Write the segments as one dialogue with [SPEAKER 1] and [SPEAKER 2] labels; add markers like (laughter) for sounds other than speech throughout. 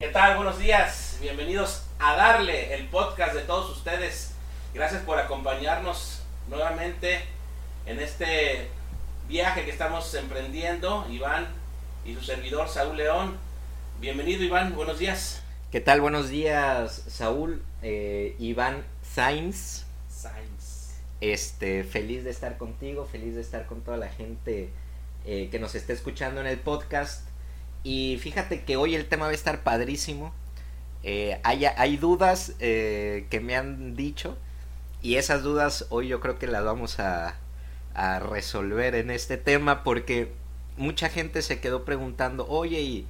[SPEAKER 1] ¿Qué tal? Buenos días. Bienvenidos a Darle, el podcast de todos ustedes. Gracias por acompañarnos nuevamente en este viaje que estamos emprendiendo, Iván y su servidor Saúl León. Bienvenido Iván, buenos días.
[SPEAKER 2] ¿Qué tal? Buenos días, Saúl. Eh, Iván Sainz.
[SPEAKER 1] Sainz.
[SPEAKER 2] Este, feliz de estar contigo, feliz de estar con toda la gente eh, que nos esté escuchando en el podcast. Y fíjate que hoy el tema va a estar padrísimo. Eh, hay, hay, dudas eh, que me han dicho y esas dudas hoy yo creo que las vamos a, a, resolver en este tema porque mucha gente se quedó preguntando, oye, y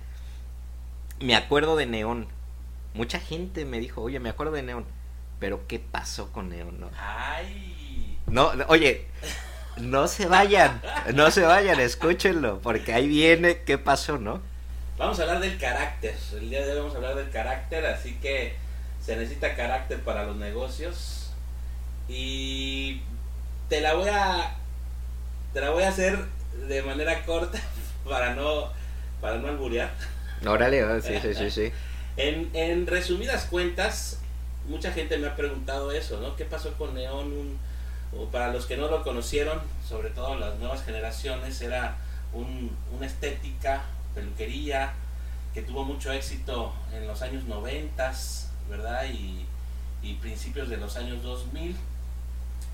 [SPEAKER 2] me acuerdo de Neón. Mucha gente me dijo, oye, me acuerdo de Neón, pero ¿qué pasó con Neón? No?
[SPEAKER 1] Ay.
[SPEAKER 2] No, oye, no se vayan, no se vayan, escúchenlo, porque ahí viene qué pasó, ¿no?
[SPEAKER 1] Vamos a hablar del carácter. El día de hoy vamos a hablar del carácter, así que se necesita carácter para los negocios. Y te la voy a te la voy a hacer de manera corta (laughs) para no para no alburear.
[SPEAKER 2] Órale, oh, sí, sí, sí, (laughs) sí.
[SPEAKER 1] En, en resumidas cuentas, mucha gente me ha preguntado eso, ¿no? ¿Qué pasó con Neón? Un, o para los que no lo conocieron, sobre todo las nuevas generaciones, era un, una estética peluquería que tuvo mucho éxito en los años 90, ¿verdad? Y, principios de los años 2000.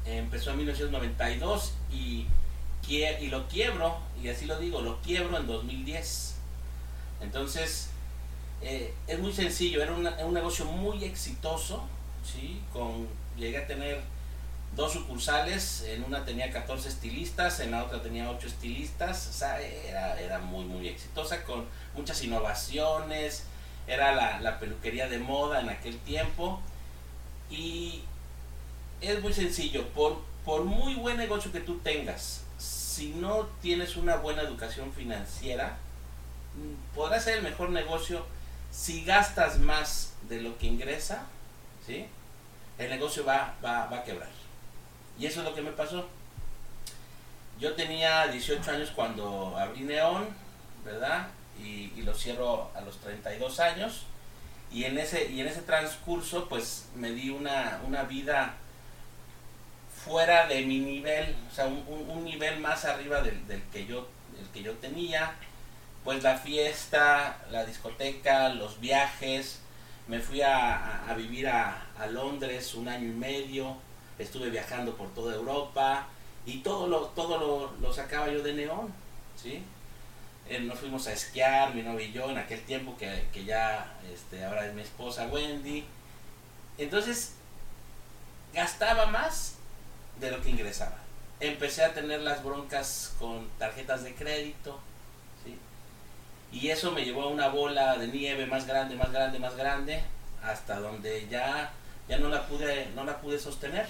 [SPEAKER 1] Empezó en 1992 y, lo quiebro, y así lo digo, lo quiebro en 2010. Entonces, eh, es muy sencillo, era un negocio muy exitoso, ¿sí? Con, llegué a tener dos sucursales, en una tenía 14 estilistas, en la otra tenía 8 estilistas, o sea, era, muy, muy exitosa con muchas innovaciones, era la, la, peluquería de moda en aquel tiempo y es muy sencillo, por, por muy buen negocio que tú tengas, si no tienes una buena educación financiera, podrá ser el mejor negocio si gastas más de lo que ingresa, ¿sí? el negocio va, va, va a quebrar. Y eso es lo que me pasó. Yo tenía 18 años cuando abrí Neón, ¿verdad? Y, lo cierro a los 32 años. Y en ese, y en ese transcurso, pues me di una, una vida fuera de mi nivel, o sea, un, nivel más arriba del, que yo, que yo tenía. Pues la fiesta, la discoteca, los viajes. Me fui a, a vivir a, a Londres un año y medio estuve viajando por toda Europa y todo lo, todo lo, lo sacaba yo de neón, ¿sí? Eh, nos fuimos a esquiar, mi novio y yo, en aquel tiempo que, que ya este, ahora es mi esposa Wendy. Entonces, gastaba más de lo que ingresaba. Empecé a tener las broncas con tarjetas de crédito, ¿sí? Y eso me llevó a una bola de nieve más grande, más grande, más grande, hasta donde ya, ya no, la pude, no la pude sostener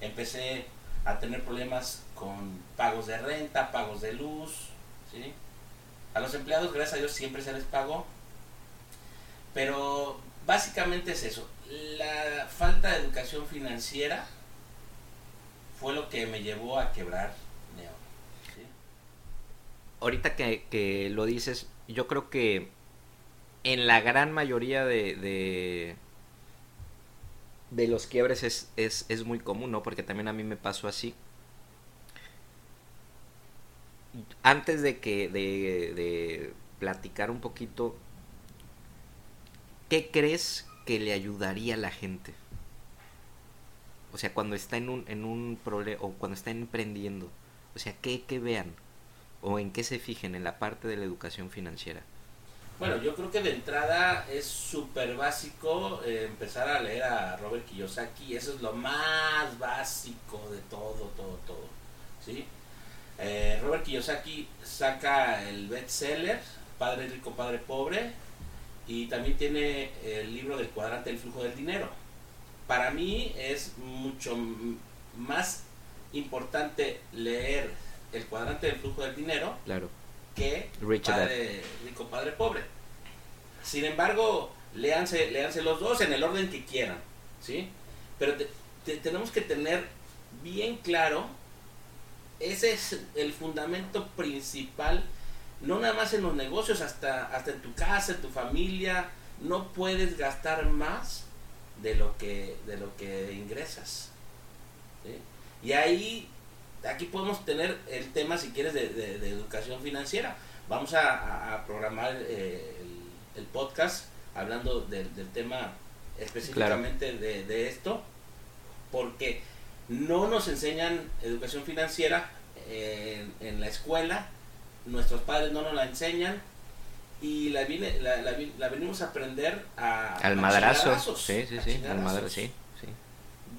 [SPEAKER 1] empecé a tener problemas con pagos de renta, pagos de luz, ¿sí? A los empleados, gracias a Dios, siempre se les pagó, pero básicamente es eso, la falta de educación financiera fue lo que me llevó a quebrar Neo.
[SPEAKER 2] Ahorita que, que, lo dices, yo creo que en la gran mayoría de de los quiebres es, es, es, muy común, ¿no? Porque también a mí me pasó así. Antes de que de, de platicar un poquito, ¿qué crees que le ayudaría a la gente? O sea, cuando está en un, en un problema, o cuando está emprendiendo, o sea, ¿qué, ¿qué vean? ¿O en qué se fijen en la parte de la educación financiera?
[SPEAKER 1] Bueno, yo creo que de entrada es súper básico eh, empezar a leer a Robert Kiyosaki. Eso es lo más básico de todo, todo, todo. ¿sí? Eh, Robert Kiyosaki saca el bestseller Padre Rico, Padre Pobre y también tiene el libro del cuadrante del flujo del dinero. Para mí es mucho más importante leer el cuadrante del flujo del dinero
[SPEAKER 2] claro
[SPEAKER 1] que
[SPEAKER 2] Richard
[SPEAKER 1] padre rico, padre pobre. Sin embargo, léanse, léanse los dos en el orden que quieran, ¿sí? Pero te, te, tenemos que tener bien claro, ese es el fundamento principal, no nada más en los negocios, hasta, hasta en tu casa, en tu familia, no puedes gastar más de lo que, de lo que ingresas. Y ahí, aquí podemos tener el tema, si quieres, de, educación financiera. Vamos a, programar eh, el, podcast hablando del tema específicamente de, esto, porque no nos enseñan educación financiera en, en la escuela, nuestros padres no nos la enseñan, y la, viene, la, la, venimos a aprender a...
[SPEAKER 2] Al madrazo. Sí, sí, sí, al madrazo, sí,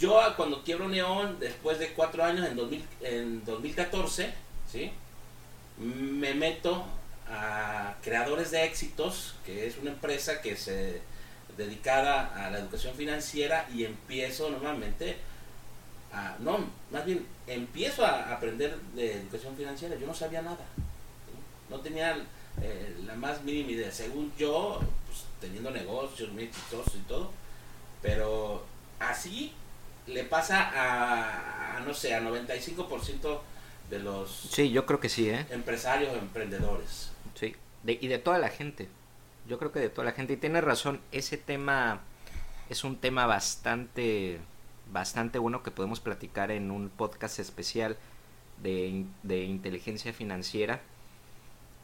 [SPEAKER 1] Yo cuando quiebro Neón, después de cuatro años, en, 2000, en 2014, ¿sí? me meto a Creadores de Éxitos, que es una empresa que se dedicada a la educación financiera y empiezo normalmente a, no, más bien empiezo a aprender de educación financiera, yo no sabía nada, no tenía eh, la más mínima idea. Según yo, pues, teniendo negocios muy exitosos y todo, pero así le pasa a, no sé, a 95% de los
[SPEAKER 2] sí, yo creo que sí, ¿eh?
[SPEAKER 1] empresarios, emprendedores.
[SPEAKER 2] Sí, y de toda la gente. Yo creo que de toda la gente. Y tiene razón, ese tema es un tema bastante, bastante bueno que podemos platicar en un podcast especial de, de inteligencia financiera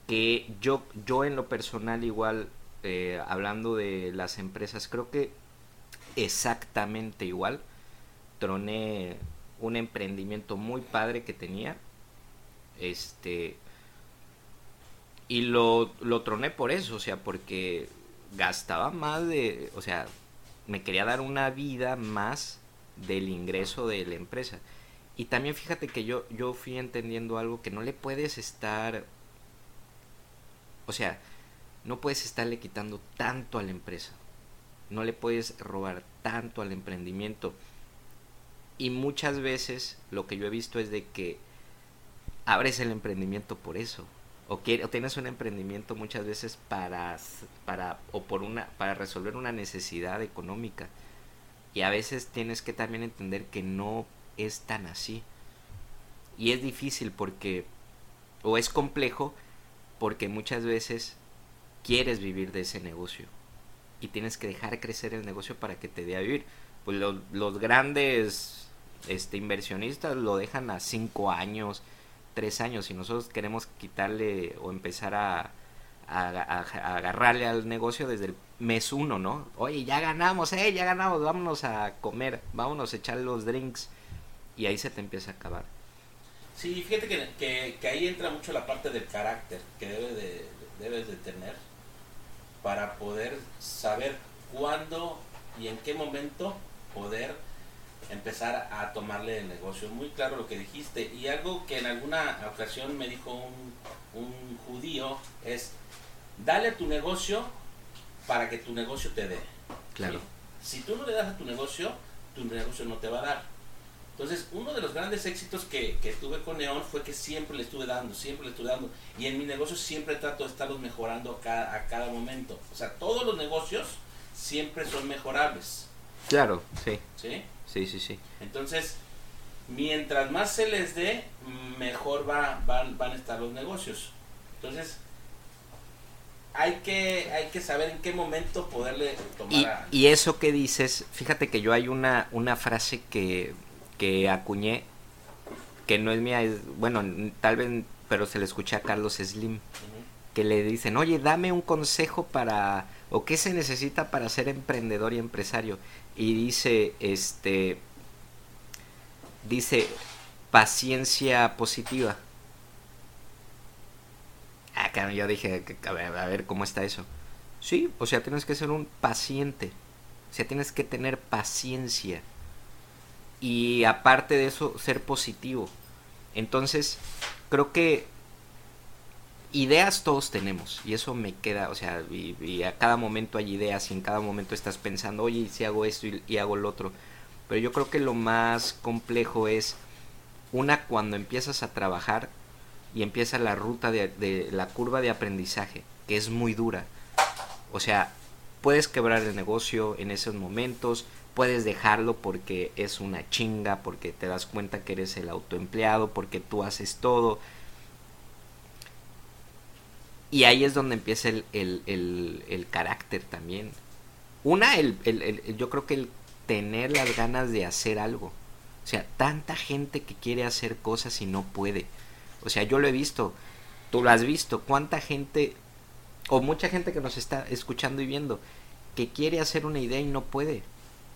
[SPEAKER 2] que yo, yo en lo personal igual, eh, hablando de las empresas, creo que exactamente igual, troné un emprendimiento muy padre que tenía, este, y lo, lo troné por eso, o sea, porque gastaba más de, o sea, me quería dar una vida más del ingreso de la empresa. Y también fíjate que yo, yo fui entendiendo algo que no le puedes estar o sea, no puedes estarle quitando tanto a la empresa. No le puedes robar tanto al emprendimiento. Y muchas veces lo que yo he visto es de que abres el emprendimiento por eso. O, o tienes un emprendimiento muchas veces para, para, o por una, para resolver una necesidad económica. Y a veces tienes que también entender que no es tan así. Y es difícil porque, o es complejo, porque muchas veces quieres vivir de ese negocio y tienes que dejar crecer el negocio para que te dé a vivir. Pues los, grandes este, inversionistas lo dejan a cinco años, tres años y nosotros queremos quitarle o empezar a, agarrarle al negocio desde el mes uno, ¿no? Oye, ya ganamos, eh, ya ganamos, vámonos a comer, vámonos a echar los drinks y ahí se te empieza a acabar.
[SPEAKER 1] Sí, fíjate que, ahí entra mucho la parte del carácter que debe de, debes de tener para poder saber cuándo y en qué momento poder empezar a tomarle el negocio. Muy claro lo que dijiste. Y algo que en alguna ocasión me dijo un, un judío es, dale tu negocio para que tu negocio te dé.
[SPEAKER 2] Claro.
[SPEAKER 1] Si tú no le das a tu negocio, tu negocio no te va a dar. Entonces, uno de los grandes éxitos que, tuve con Neon fue que siempre le estuve dando, siempre le estuve dando. Y en mi negocio siempre trato de estarlos mejorando a cada, a cada momento. O sea, todos los negocios siempre son mejorables.
[SPEAKER 2] Claro, sí.
[SPEAKER 1] ¿Sí?
[SPEAKER 2] Sí, sí, sí.
[SPEAKER 1] Entonces, mientras más se les dé, mejor va, van, van a estar los negocios. Entonces, hay que, hay que saber en qué momento poderle tomar
[SPEAKER 2] y, y eso que dices, fíjate que yo hay una, una frase que que acuñé, que no es mía, es, bueno, tal vez, pero se le escuché a Carlos Slim, que le dicen, oye, dame un consejo para, o qué se necesita para ser emprendedor y empresario. Y dice, este, dice, paciencia positiva. Ah, yo dije, a ver, a ver cómo está eso. Sí, o sea, tienes que ser un paciente. O sea, tienes que tener paciencia y aparte de eso ser positivo. Entonces, creo que ideas todos tenemos y eso me queda, o sea, a cada momento hay ideas y en cada momento estás pensando, oye, si hago esto y, hago lo otro. Pero yo creo que lo más complejo es una cuando empiezas a trabajar y empieza la ruta de, de la curva de aprendizaje, que es muy dura. O sea, puedes quebrar el negocio en esos momentos, puedes dejarlo porque es una chinga, porque te das cuenta que eres el autoempleado, porque tú haces todo. Y ahí es donde empieza el, el, el, carácter también. una, el, yo creo que el tener las ganas de hacer algo. O sea, tanta gente que quiere hacer cosas y no puede. O sea, yo lo he visto, tú lo has visto, cuánta gente, o mucha gente que nos está escuchando y viendo, que quiere hacer una idea y no puede.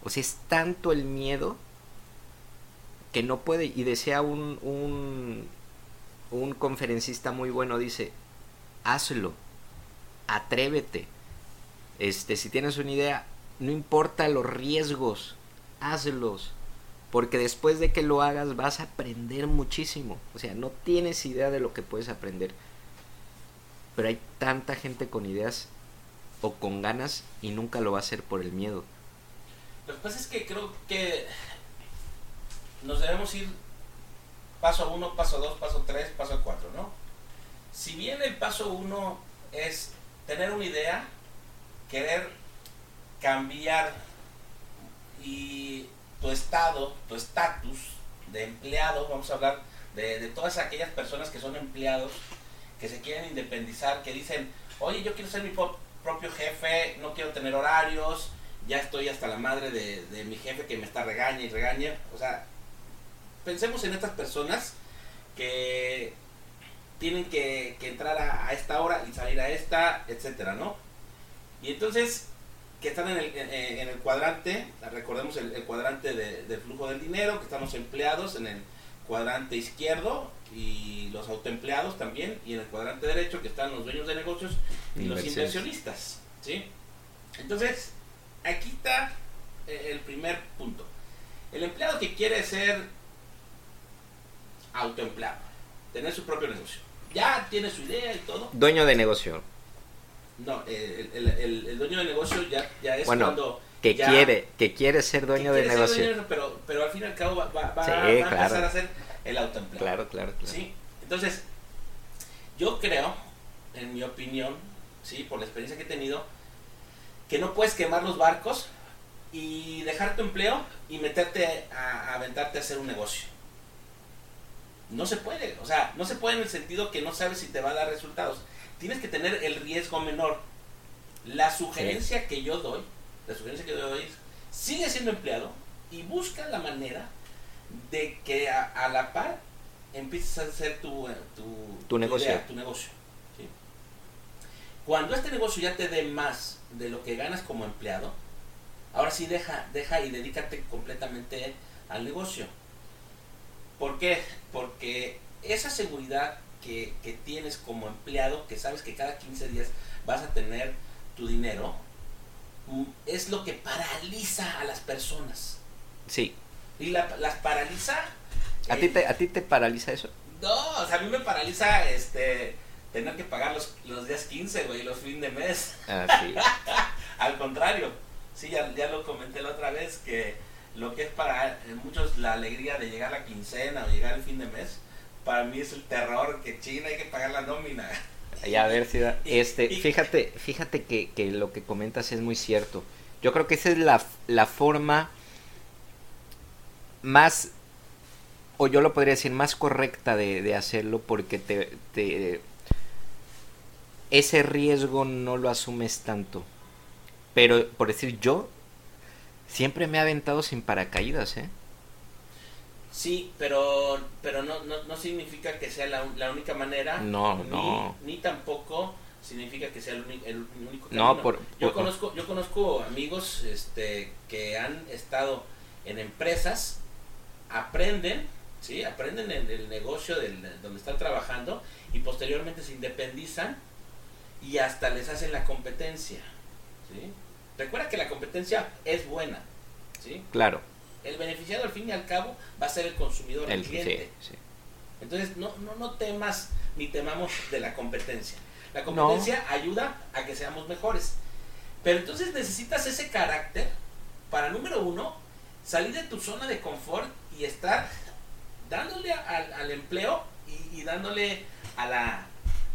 [SPEAKER 2] O sea, es tanto el miedo que no puede. Y decía un, un, un conferencista muy bueno, dice, hazlo, atrévete. Este, si tienes una idea, no importa los riesgos, hazlos. Porque después de que lo hagas vas a aprender muchísimo. O sea, no tienes idea de lo que puedes aprender. Pero hay tanta gente con ideas o con ganas y nunca lo va a hacer por el miedo.
[SPEAKER 1] Lo que pasa es que creo que nos debemos ir paso uno, paso dos, paso tres, paso cuatro, ¿no? Si bien el paso uno es tener una idea, querer cambiar y tu estado, tu estatus de empleado, vamos a hablar de, todas aquellas personas que son empleados, que se quieren independizar, que dicen, oye, yo quiero ser mi propio jefe, no quiero tener horarios, ya estoy hasta la madre de, de mi jefe que me está regaña y regaña. O sea, pensemos en estas personas que tienen que, que entrar a, a, esta hora y salir a esta, etcétera, ¿no? Y entonces, que están en el, en, en el cuadrante, recordemos el, el cuadrante de, del flujo del dinero, que están los empleados en el cuadrante izquierdo y los autoempleados también, y en el cuadrante derecho que están los dueños de negocios y los inversionistas, ¿sí? Entonces, aquí está eh, el primer punto. El empleado que quiere ser autoempleado, tener su propio negocio. Ya tiene su idea y todo.
[SPEAKER 2] Dueño de negocio.
[SPEAKER 1] No, el, el, el, el dueño de negocio ya, ya es
[SPEAKER 2] bueno,
[SPEAKER 1] cuando...
[SPEAKER 2] Que
[SPEAKER 1] ya,
[SPEAKER 2] quiere, que quiere ser dueño
[SPEAKER 1] que
[SPEAKER 2] de negocio.
[SPEAKER 1] Dueño, pero, pero al fin y al cabo va, va, va,
[SPEAKER 2] Sí,
[SPEAKER 1] va a empezar a ser el autoempleado.
[SPEAKER 2] Claro, claro, claro.
[SPEAKER 1] ¿sí? Entonces, yo creo, en mi opinión, ¿sí? por la experiencia que he tenido, que no puedes quemar los barcos y dejar tu empleo y meterte a, a aventarte a hacer un negocio. No se puede, o sea, no se puede en el sentido que no sabes si te va a dar resultados. Tienes que tener el riesgo menor. La sugerencia que yo doy, la sugerencia que yo doy es, sigue siendo empleado y busca la manera de que a, a la par empieces a hacer tu, tu,
[SPEAKER 2] Tu negocio.
[SPEAKER 1] idea, tu negocio. ¿sí? Cuando este negocio ya te dé más de lo que ganas como empleado, ahora sí deja, deja y dedícate completamente al negocio. ¿Por qué? Porque esa seguridad que, que tienes como empleado, que sabes que cada 15 días vas a tener tu dinero, mm, es lo que paraliza a las personas.
[SPEAKER 2] Sí.
[SPEAKER 1] Y la- las paraliza.
[SPEAKER 2] ¿A
[SPEAKER 1] eh,
[SPEAKER 2] ti, te, ¿A ti te paraliza eso?
[SPEAKER 1] No, o sea, a mí me paraliza este tener que pagar los, los días 15, güey, los fin de mes.
[SPEAKER 2] Ah, sí. (laughs)
[SPEAKER 1] Al contrario, sí, ya, ya lo comenté la otra vez, que lo que es para muchos la alegría de llegar a la quincena o llegar al fin de mes, para mí es el terror que China hay que pagar la nómina.
[SPEAKER 2] Y a ver si da-
[SPEAKER 1] Y-
[SPEAKER 2] este, fíjate, fíjate que, que lo que comentas es muy cierto. Yo creo que esa es la, la forma más, o yo lo podría decir, más correcta de, de hacerlo porque te, te- ese riesgo no lo asumes tanto. Pero, por decir yo, siempre me he aventado sin paracaídas, ¿eh?
[SPEAKER 1] Sí, pero pero no, no, no significa que sea la, la única manera.
[SPEAKER 2] No,
[SPEAKER 1] ni,
[SPEAKER 2] no.
[SPEAKER 1] Ni tampoco significa que sea el, el único
[SPEAKER 2] No,
[SPEAKER 1] camino.
[SPEAKER 2] por-
[SPEAKER 1] yo
[SPEAKER 2] por-
[SPEAKER 1] conozco yo conozco amigos este que han estado en empresas, aprenden, sí, aprenden el, el negocio del, donde están trabajando y posteriormente se independizan y hasta les hacen la competencia, ¿sí? Recuerda que la competencia es buena, ¿sí?
[SPEAKER 2] Claro.
[SPEAKER 1] El beneficiado al fin y al cabo va a ser el consumidor, el, cliente.
[SPEAKER 2] sí.
[SPEAKER 1] Entonces no, no, no temas ni temamos de la competencia. La competencia ayuda a que seamos mejores. Pero entonces necesitas ese carácter para, número uno, salir de tu zona de confort y estar dándole a- al, al empleo y, y dándole a la,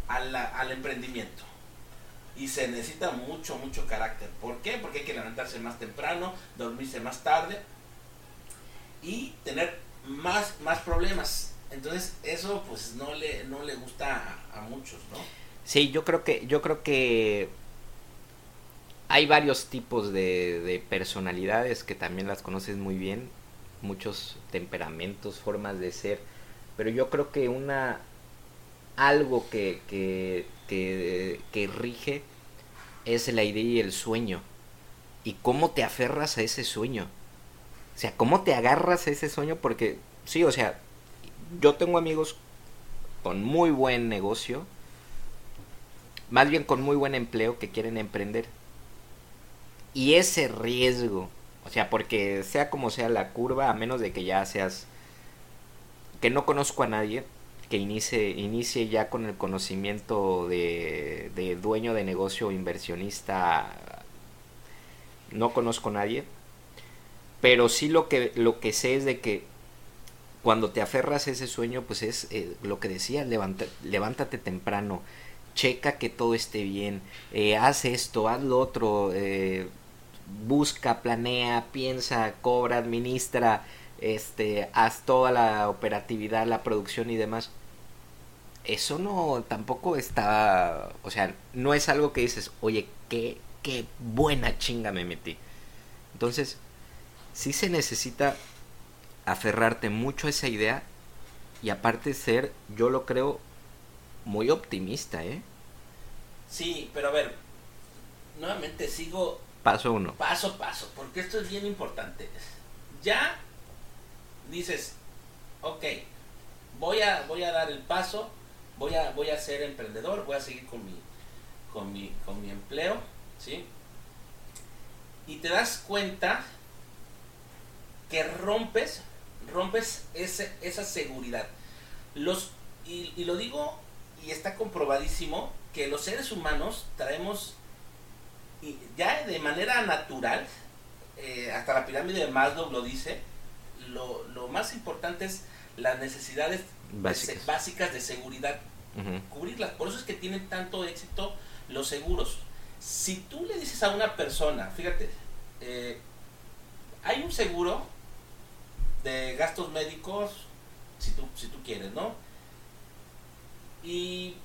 [SPEAKER 1] a la- al emprendimiento. Y se necesita mucho, mucho carácter. ¿Por qué? Porque hay que levantarse más temprano, dormirse más tarde y tener más, más problemas. Entonces eso pues no le, no le gusta a, muchos, ¿no?
[SPEAKER 2] Sí, yo creo que, yo creo que hay varios tipos de, de personalidades que también las conoces muy bien, muchos temperamentos, formas de ser, pero yo creo que una algo que, que, que rige es la idea y el sueño. Y cómo te aferras a ese sueño. O sea, cómo te agarras a ese sueño porque, sí, o sea, yo tengo amigos con muy buen negocio, más bien con muy buen empleo que quieren emprender. Y ese riesgo, o sea, porque sea como sea la curva, a menos de que ya seas, que no conozco a nadie, que inicie, inicie ya con el conocimiento de, de dueño de negocio inversionista, no conozco a nadie, pero sí lo que, lo que sé es de que cuando te aferras a ese sueño, pues es eh, lo que decía, levántate temprano, checa que todo esté bien, eh, haz esto, haz lo otro, eh, busca, planea, piensa, cobra, administra, este, haz toda la operatividad, la producción y demás. Eso no, tampoco está, o sea, no es algo que dices, oye, qué, qué buena chinga me metí. Entonces, sí se necesita aferrarte mucho a esa idea y aparte ser, yo lo creo, muy optimista, ¿eh?
[SPEAKER 1] Sí, pero a ver, nuevamente sigo
[SPEAKER 2] paso uno.
[SPEAKER 1] Paso a paso, porque esto es bien importante. Ya dices, ok, voy a, voy a dar el paso, voy a, voy a ser emprendedor, voy a seguir con mi, con mi, con mi empleo, ¿sí? Y te das cuenta que rompes, rompes ese, esa seguridad. Los, y, y lo digo, y está comprobadísimo, que los seres humanos traemos y ya de manera natural, eh, hasta la pirámide de Maslow lo dice, lo, lo más importante es las necesidades
[SPEAKER 2] Básicas.
[SPEAKER 1] básicas de seguridad, cubrirlas. Por eso es que tienen tanto éxito los seguros. Si tú le dices a una persona, fíjate, eh, hay un seguro de gastos médicos, si tú, si tú quieres, ¿no? Y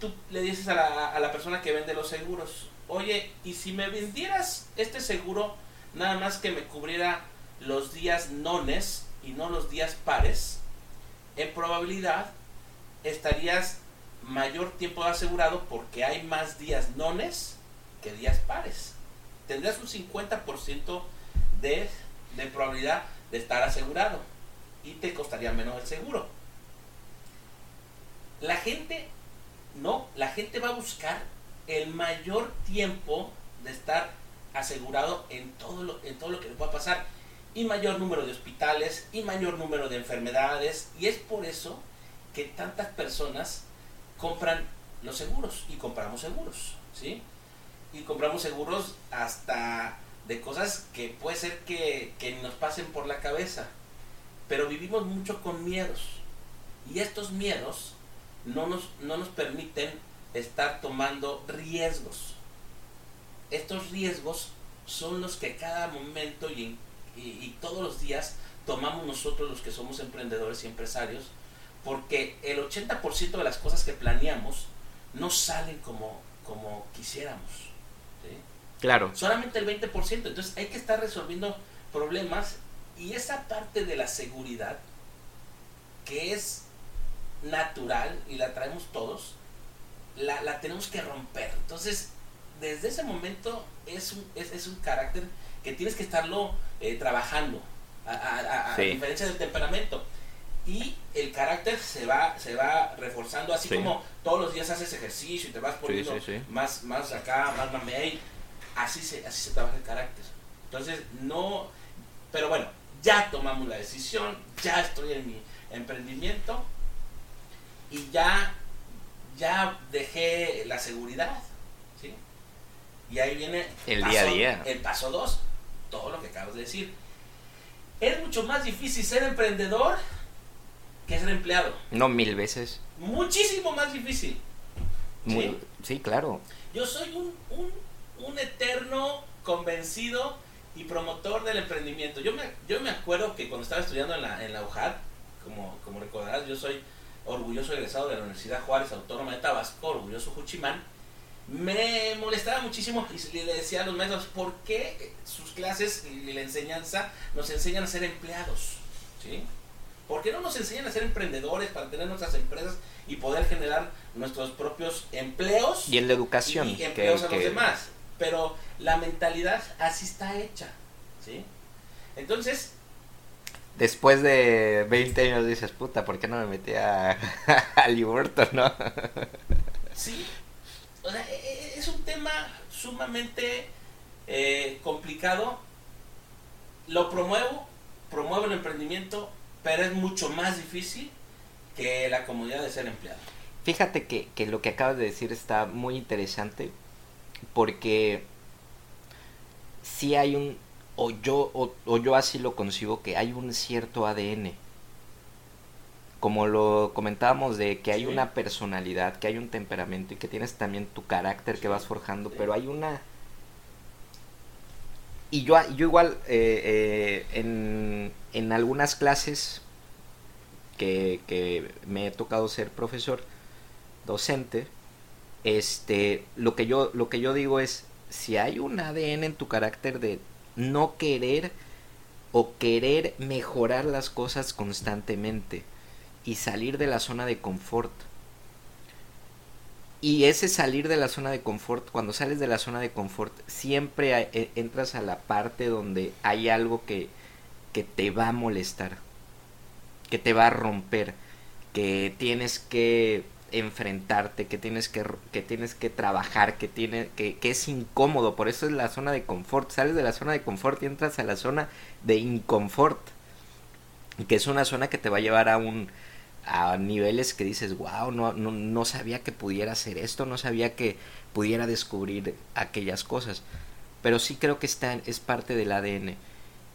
[SPEAKER 1] tú le dices a la, a la persona que vende los seguros, oye, ¿y si me vendieras este seguro nada más que me cubriera los días nones y no los días pares? En probabilidad estarías mayor tiempo asegurado porque hay más días nones que días pares. Tendrías un 50% de, de probabilidad de estar asegurado y te costaría menos el seguro. La gente, no, la gente va a buscar el mayor tiempo de estar asegurado en todo lo, en todo lo que le pueda pasar. Y mayor número de hospitales, y mayor número de enfermedades. Y es por eso que tantas personas compran los seguros y compramos seguros, ¿sí? Y compramos seguros hasta de cosas que puede ser que, que nos pasen por la cabeza. Pero vivimos mucho con miedos. Y estos miedos no nos, no nos permiten estar tomando riesgos. Estos riesgos son los que cada momento y, y, todos los días tomamos nosotros los que somos emprendedores y empresarios, porque el 80% de las cosas que planeamos no salen como, como quisiéramos.
[SPEAKER 2] Claro.
[SPEAKER 1] Solamente el 20%. Entonces hay que estar resolviendo problemas y esa parte de la seguridad que es natural y la traemos todos, la, la tenemos que romper. Entonces, desde ese momento es un, es, es un carácter que tienes que estarlo eh, trabajando, a, a, a,
[SPEAKER 2] Sí.
[SPEAKER 1] diferencia del temperamento. Y el carácter se va, se va reforzando, así
[SPEAKER 2] Sí.
[SPEAKER 1] como todos los días haces ejercicio y te vas poniendo
[SPEAKER 2] sí, sí.
[SPEAKER 1] más, más acá, más mamey, así se, así se trabaja el carácter. Entonces, no, pero bueno, ya tomamos la decisión, ya estoy en mi emprendimiento y ya, ya dejé la seguridad, ¿sí? Y ahí viene
[SPEAKER 2] El
[SPEAKER 1] paso-
[SPEAKER 2] día a día.
[SPEAKER 1] El paso 2, todo lo que acabas de decir. Es mucho más difícil ser emprendedor que ser empleado.
[SPEAKER 2] No mil veces.
[SPEAKER 1] Muchísimo más difícil.
[SPEAKER 2] Muy,
[SPEAKER 1] Sí.
[SPEAKER 2] sí, claro.
[SPEAKER 1] Yo soy un, un, un eterno convencido y promotor del emprendimiento. Yo me, yo me acuerdo que cuando estaba estudiando en la, en la UJAD, como, como recordarás, yo soy orgulloso egresado de la Universidad Juárez Autónoma de Tabasco, orgulloso Juchimán, me molestaba muchísimo y le decía a los maestros, ¿por qué sus clases y la enseñanza nos enseñan a ser empleados? ¿Sí? ¿Por qué no nos enseñan a ser emprendedores para tener nuestras empresas y poder generar nuestros propios empleos?
[SPEAKER 2] Y en la educación.
[SPEAKER 1] Y empleos a los demás. Pero la mentalidad así está hecha. ¿Sí? Entonces,
[SPEAKER 2] después de 20 años dices, puta, ¿por qué no me metí a, (laughs) a no?
[SPEAKER 1] sí, o sea, e, e, es un tema sumamente eh, complicado. Lo promuevo, promuevo el emprendimiento, pero es mucho más difícil que la comodidad de ser empleado.
[SPEAKER 2] Fíjate que, que lo que acabas de decir está muy interesante porque si hay un, o yo, o, yo así lo concibo, que hay un cierto ADN. Como lo comentábamos de que hay una personalidad, que hay un temperamento y que tienes también tu carácter que vas forjando, pero hay una... Y yo, yo igual eh, eh, en, en algunas clases que, que me he tocado ser profesor, docente, este, lo que yo, lo que yo digo es, si hay un ADN en tu carácter de no querer o querer mejorar las cosas constantemente y salir de la zona de confort. Y ese salir de la zona de confort, cuando sales de la zona de confort, siempre e, entras a la parte donde hay algo que, que te va a molestar, que te va a romper, que tienes que enfrentarte, que tienes que, que tienes que trabajar, que, tiene, que, que, es incómodo, por eso es la zona de confort, sales de la zona de confort y entras a la zona de inconfort, que es una zona que te va a llevar a un a niveles que dices, wow, no, no, no sabía que pudiera hacer esto, no sabía que pudiera descubrir aquellas cosas, pero sí creo que está, es parte del ADN.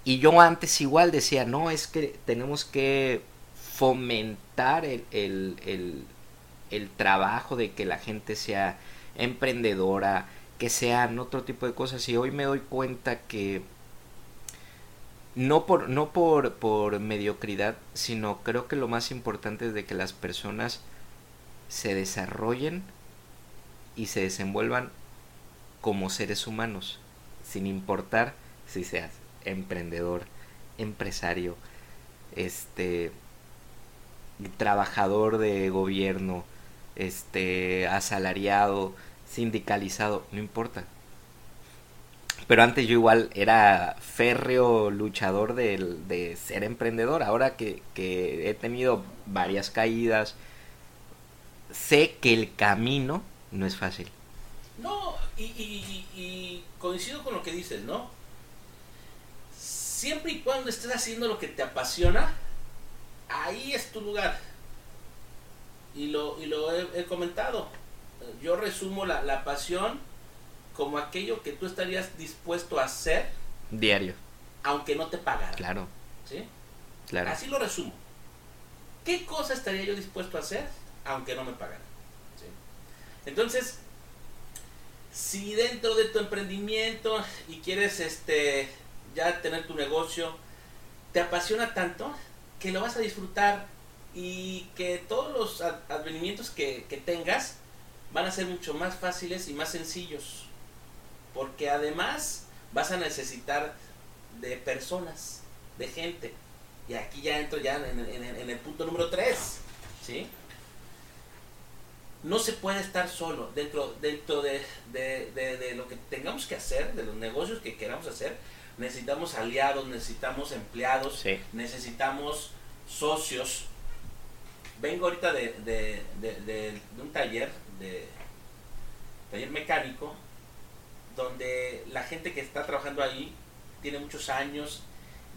[SPEAKER 2] Y yo antes igual decía, no, es que tenemos que fomentar el, el el trabajo de que la gente sea emprendedora, que sean otro tipo de cosas. Y hoy me doy cuenta que no por, no por, por mediocridad, sino creo que lo más importante es de que las personas se desarrollen y se desenvuelvan como seres humanos, sin importar si seas emprendedor, empresario, este trabajador de gobierno, este, asalariado, sindicalizado, no importa. Pero antes yo igual era férreo luchador de, de ser emprendedor. Ahora que, he tenido varias caídas, sé que el camino no es fácil.
[SPEAKER 1] No, y, y, y, coincido con lo que dices, ¿no? Siempre y cuando estés haciendo lo que te apasiona, ahí es tu lugar y lo, lo he, comentado. Yo resumo la, la, pasión como aquello que tú estarías dispuesto a hacer.
[SPEAKER 2] Diario.
[SPEAKER 1] Aunque no te pagara.
[SPEAKER 2] Claro.
[SPEAKER 1] ¿Sí?
[SPEAKER 2] Claro.
[SPEAKER 1] Así lo resumo. ¿Qué cosa estaría yo dispuesto a hacer aunque no me pagara? ¿Sí? Entonces, si dentro de tu emprendimiento y quieres este ya tener tu negocio, te apasiona tanto que lo vas a disfrutar y que todos los advenimientos que, tengas van a ser mucho más fáciles y más sencillos. Porque además vas a necesitar de personas, de gente. Y aquí ya entro ya en, el punto número 3. ¿sí? No se puede estar solo dentro, dentro de, de, lo que tengamos que hacer, de los negocios que queramos hacer. Necesitamos aliados, necesitamos empleados, necesitamos socios vengo ahorita de, un taller, de taller mecánico, donde la gente que está trabajando ahí tiene muchos años,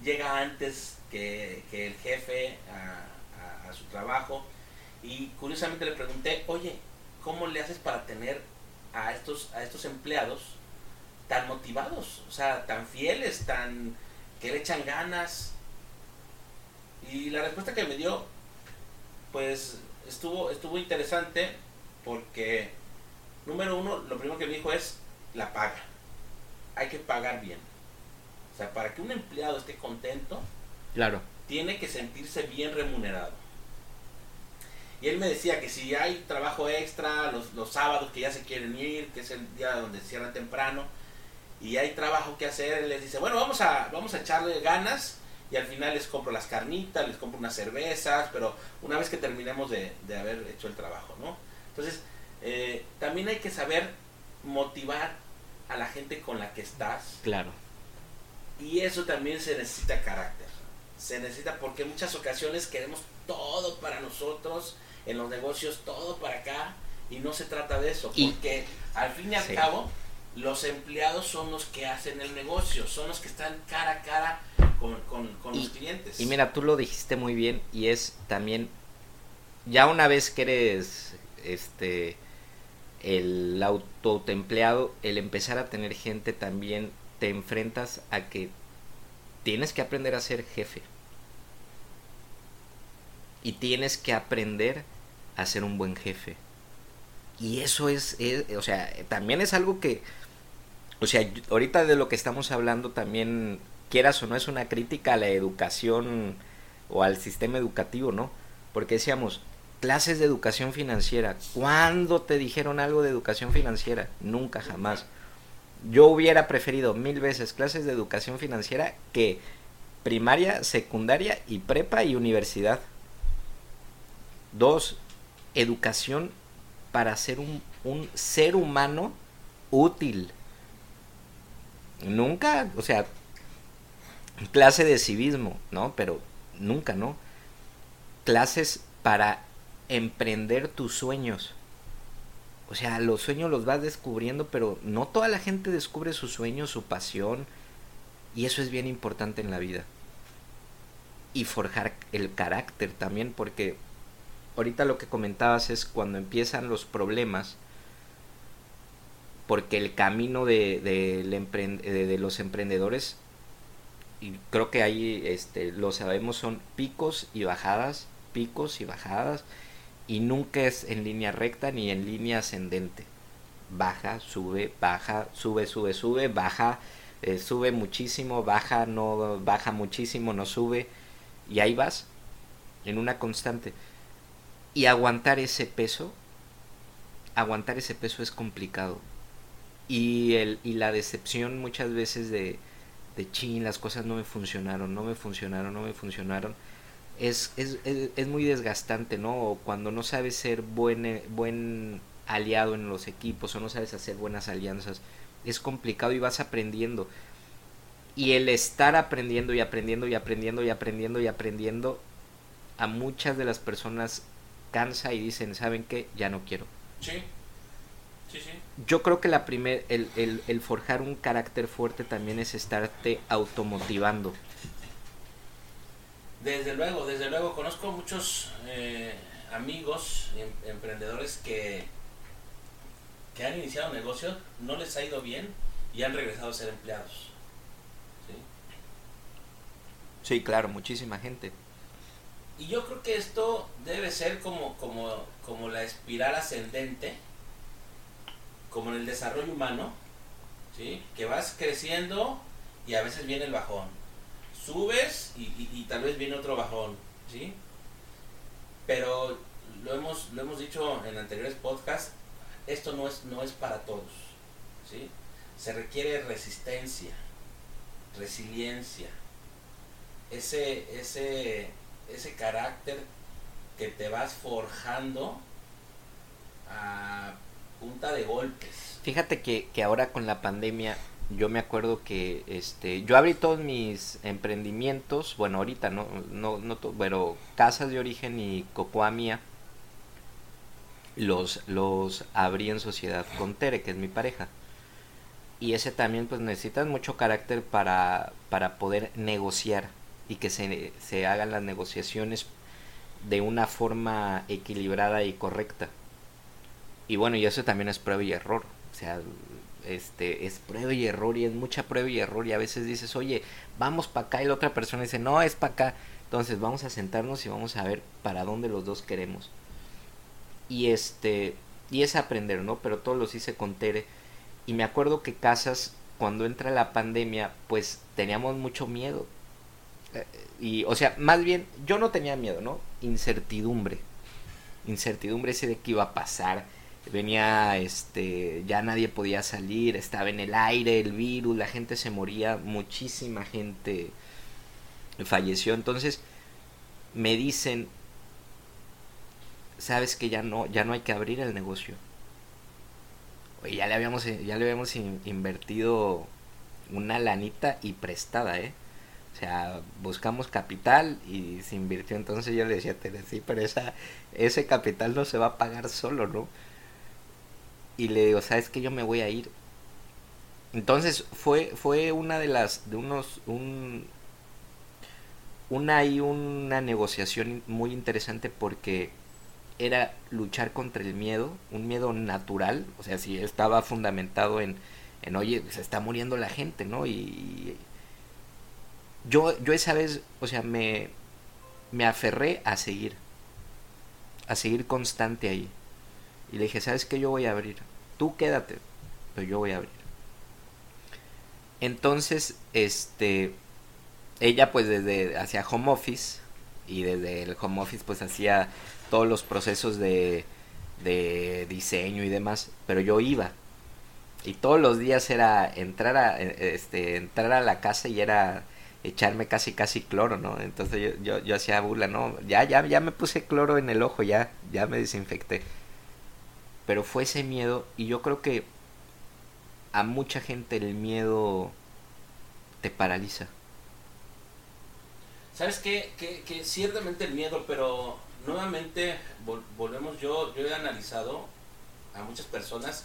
[SPEAKER 1] llega antes que, el jefe a, su trabajo y curiosamente le pregunté, oye, ¿cómo le haces para tener a estos, a estos empleados tan motivados, o sea, tan fieles, tan que le echan ganas? Y la respuesta que me dio pues estuvo, estuvo interesante porque, número uno, lo primero que me dijo es la paga. Hay que pagar bien. O sea, para que un empleado esté contento,
[SPEAKER 2] claro.
[SPEAKER 1] tiene que sentirse bien remunerado. Y él me decía que si hay trabajo extra, los, los sábados que ya se quieren ir, que es el día donde cierran temprano, y hay trabajo que hacer, él les dice, bueno, vamos a, vamos a echarle ganas y al final les compro las carnitas, les compro unas cervezas, pero una vez que terminemos de, de haber hecho el trabajo, ¿no? Entonces, eh, también hay que saber motivar a la gente con la que estás.
[SPEAKER 2] Claro.
[SPEAKER 1] Y eso también se necesita carácter. Se necesita porque en muchas ocasiones queremos todo para nosotros, en los negocios todo para acá, y no se trata de eso, porque al fin y al cabo los empleados son los que hacen el negocio, son los que están cara a cara con, los clientes.
[SPEAKER 2] Y mira, tú lo dijiste muy bien y es también, ya una vez que eres este el autoempleado, el empezar a tener gente también te enfrentas a que tienes que aprender a ser jefe. Y tienes que aprender a ser un buen jefe. Y eso es, o sea, también es algo que, o sea, ahorita de lo que estamos hablando también, quieras o no, es una crítica a la educación o al sistema educativo, ¿no? Porque decíamos, clases de educación financiera, ¿cuándo te dijeron algo de educación financiera? Nunca, jamás. Yo hubiera preferido mil veces clases de educación financiera que primaria, secundaria y prepa y universidad. Dos, educación para ser un, un ser humano útil. Nunca, o sea, clase de civismo, ¿no? Pero nunca, ¿no? Clases para emprender tus sueños. O sea, los sueños los vas descubriendo, pero no toda la gente descubre sus sueños, su pasión. Y eso es bien importante en la vida. Y forjar el carácter también, porque ahorita lo que comentabas es cuando empiezan los problemas, porque el camino de, de, los emprendedores, y creo que ahí este, lo sabemos, son picos y bajadas, picos y bajadas, y nunca es en línea recta ni en línea ascendente. Baja, sube, baja, sube, sube, sube, baja, eh, sube muchísimo, baja, no baja muchísimo, no sube, y ahí vas, en una constante. Y aguantar ese peso, aguantar ese peso es complicado. Y, el, y la decepción muchas veces de, de chin, las cosas no me funcionaron, no me funcionaron, no me funcionaron. Es, es, es, muy desgastante, ¿no? Cuando no sabes ser buen, buen aliado en los equipos o no sabes hacer buenas alianzas, es complicado y vas aprendiendo. Y el estar aprendiendo y aprendiendo y aprendiendo y aprendiendo y aprendiendo a muchas de las personas cansa y dicen, ¿saben qué? Ya no quiero.
[SPEAKER 1] Sí. Sí, sí.
[SPEAKER 2] Yo creo que la primer, el, el, el forjar un carácter fuerte también es estarte automotivando.
[SPEAKER 1] Desde luego, desde luego. Conozco muchos eh, amigos, em, emprendedores que, que han iniciado negocios, no les ha ido bien y han regresado a ser empleados.
[SPEAKER 2] ¿sí? Sí, claro, muchísima gente.
[SPEAKER 1] Y yo creo que esto debe ser como, como, como la espiral ascendente, como en el desarrollo humano, ¿sí? que vas creciendo y a veces viene el bajón. Subes y, tal vez viene otro bajón, ¿sí? Pero lo hemos, lo hemos dicho en anteriores podcasts, esto no es, no es para todos, ¿sí? Se requiere resistencia, resiliencia, ese, ese ese carácter que te vas forjando a punta de golpes.
[SPEAKER 2] Fíjate que, que ahora con la pandemia yo me acuerdo que este yo abrí todos mis emprendimientos, bueno, ahorita no no no pero casas de origen y cocoa mía los los abrí en sociedad con Tere, que es mi pareja. Y ese también pues necesitas mucho carácter para para poder negociar y que se, se hagan las negociaciones de una forma equilibrada y correcta. Y bueno, y eso también es prueba y error. O sea, este, es prueba y error y es mucha prueba y error y a veces dices, oye, vamos para acá y la otra persona dice, no, es para acá. Entonces vamos a sentarnos y vamos a ver para dónde los dos queremos. Y este, y es aprender, ¿no? Pero todo lo hice con Tere. Y me acuerdo que Casas, cuando entra la pandemia, pues teníamos mucho miedo y, o sea, más bien, yo no tenía miedo, ¿no? Incertidumbre. incertidumbre ese de qué iba a pasar. Venía, este, ya nadie podía salir, estaba en el aire el virus, la gente se moría, muchísima gente falleció. Entonces me dicen, sabes que ya no, ya no hay que abrir el negocio. Oye, ya le habíamos, ya le habíamos invertido una lanita y prestada, ¿eh? O sea, buscamos capital y se invirtió. Entonces yo le decía, Tere, sí, pero esa, ese capital no se va a pagar solo, ¿no? Y le digo, ¿sabes que Yo me voy a ir. Entonces fue, fue una de las, de unos, un, una y una negociación muy interesante porque era luchar contra el miedo, un miedo natural, o sea, si estaba fundamentado en, en oye, se está muriendo la gente, ¿no? Y, yo, yo esa vez, o sea, me, me aferré a seguir, a seguir constante ahí. Y le dije, ¿sabes qué? Yo voy a abrir. Tú quédate, pero yo voy a abrir. Entonces, este, ella pues desde hacía home office y desde el home office pues hacía todos los procesos de, de diseño y demás, pero yo iba y todos los días era entrar a este entrar a la casa y era echarme casi casi cloro, ¿no? Entonces yo, yo, yo hacía burla, no, ya, ya, ya me puse cloro en el ojo, ya, ya me desinfecté. Pero fue ese miedo, y yo creo que a mucha gente el miedo te paraliza.
[SPEAKER 1] ¿Sabes qué? Que, ciertamente el miedo, pero nuevamente volvemos, yo, yo he analizado a muchas personas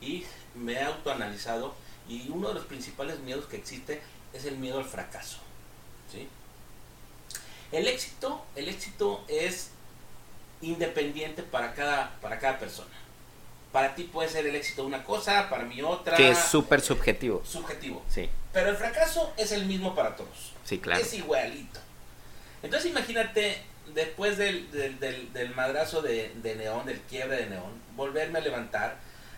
[SPEAKER 1] y me he autoanalizado y uno de los principales miedos que existe es el miedo al fracaso. ¿sí? El éxito, el éxito es independiente para cada, para cada persona. Para ti puede ser el éxito una cosa, para mí otra.
[SPEAKER 2] Que es súper subjetivo.
[SPEAKER 1] Subjetivo.
[SPEAKER 2] Sí.
[SPEAKER 1] Pero el fracaso es el mismo para todos.
[SPEAKER 2] Sí, claro.
[SPEAKER 1] Es igualito. Entonces imagínate, después del, del, madrazo de, Neón, del quiebre de Neón, volverme a levantar.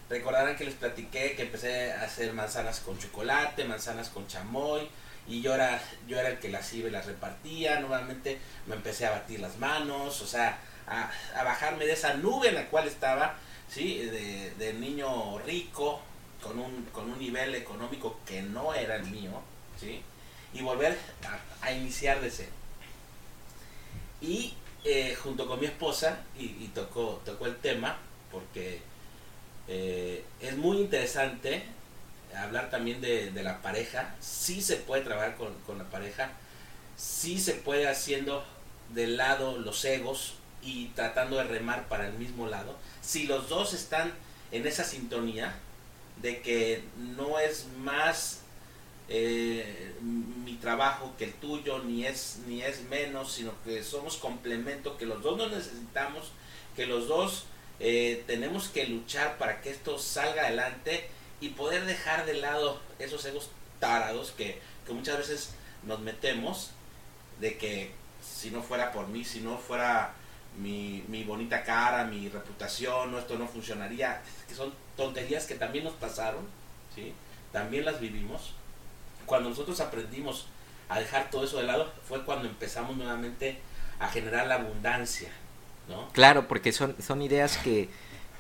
[SPEAKER 1] Recordarán que les platiqué que empecé a hacer manzanas con chocolate, manzanas con chamoy, y yo era, yo era el que las iba y las repartía. Nuevamente me empecé a batir las manos, o sea, a, bajarme de esa nube en la cual estaba, ¿sí? De, niño rico, con un, con un nivel económico que no era el mío, ¿sí? Y volver a, iniciar de cero. Y eh, junto con mi esposa, y, tocó, tocó el tema, porque eh, es muy interesante hablar también de, la pareja, sí se puede trabajar con, la pareja, sí se puede haciendo de lado los egos y tratando de remar para el mismo lado, si los dos están en esa sintonía de que no es más eh, mi trabajo que el tuyo, ni es, ni es menos, sino que somos complemento, que los dos nos necesitamos, que los dos eh, tenemos que luchar para que esto salga adelante y poder dejar de lado esos egos tarados que, que muchas veces nos metemos de que si no fuera por mí, si no fuera mi, mi, bonita cara, mi reputación, esto no funcionaría, que son tonterías que también nos pasaron, ¿sí? también las vivimos cuando nosotros aprendimos a dejar todo eso de lado, fue cuando empezamos nuevamente a generar la abundancia, ¿no?
[SPEAKER 2] Claro, porque son, son ideas que,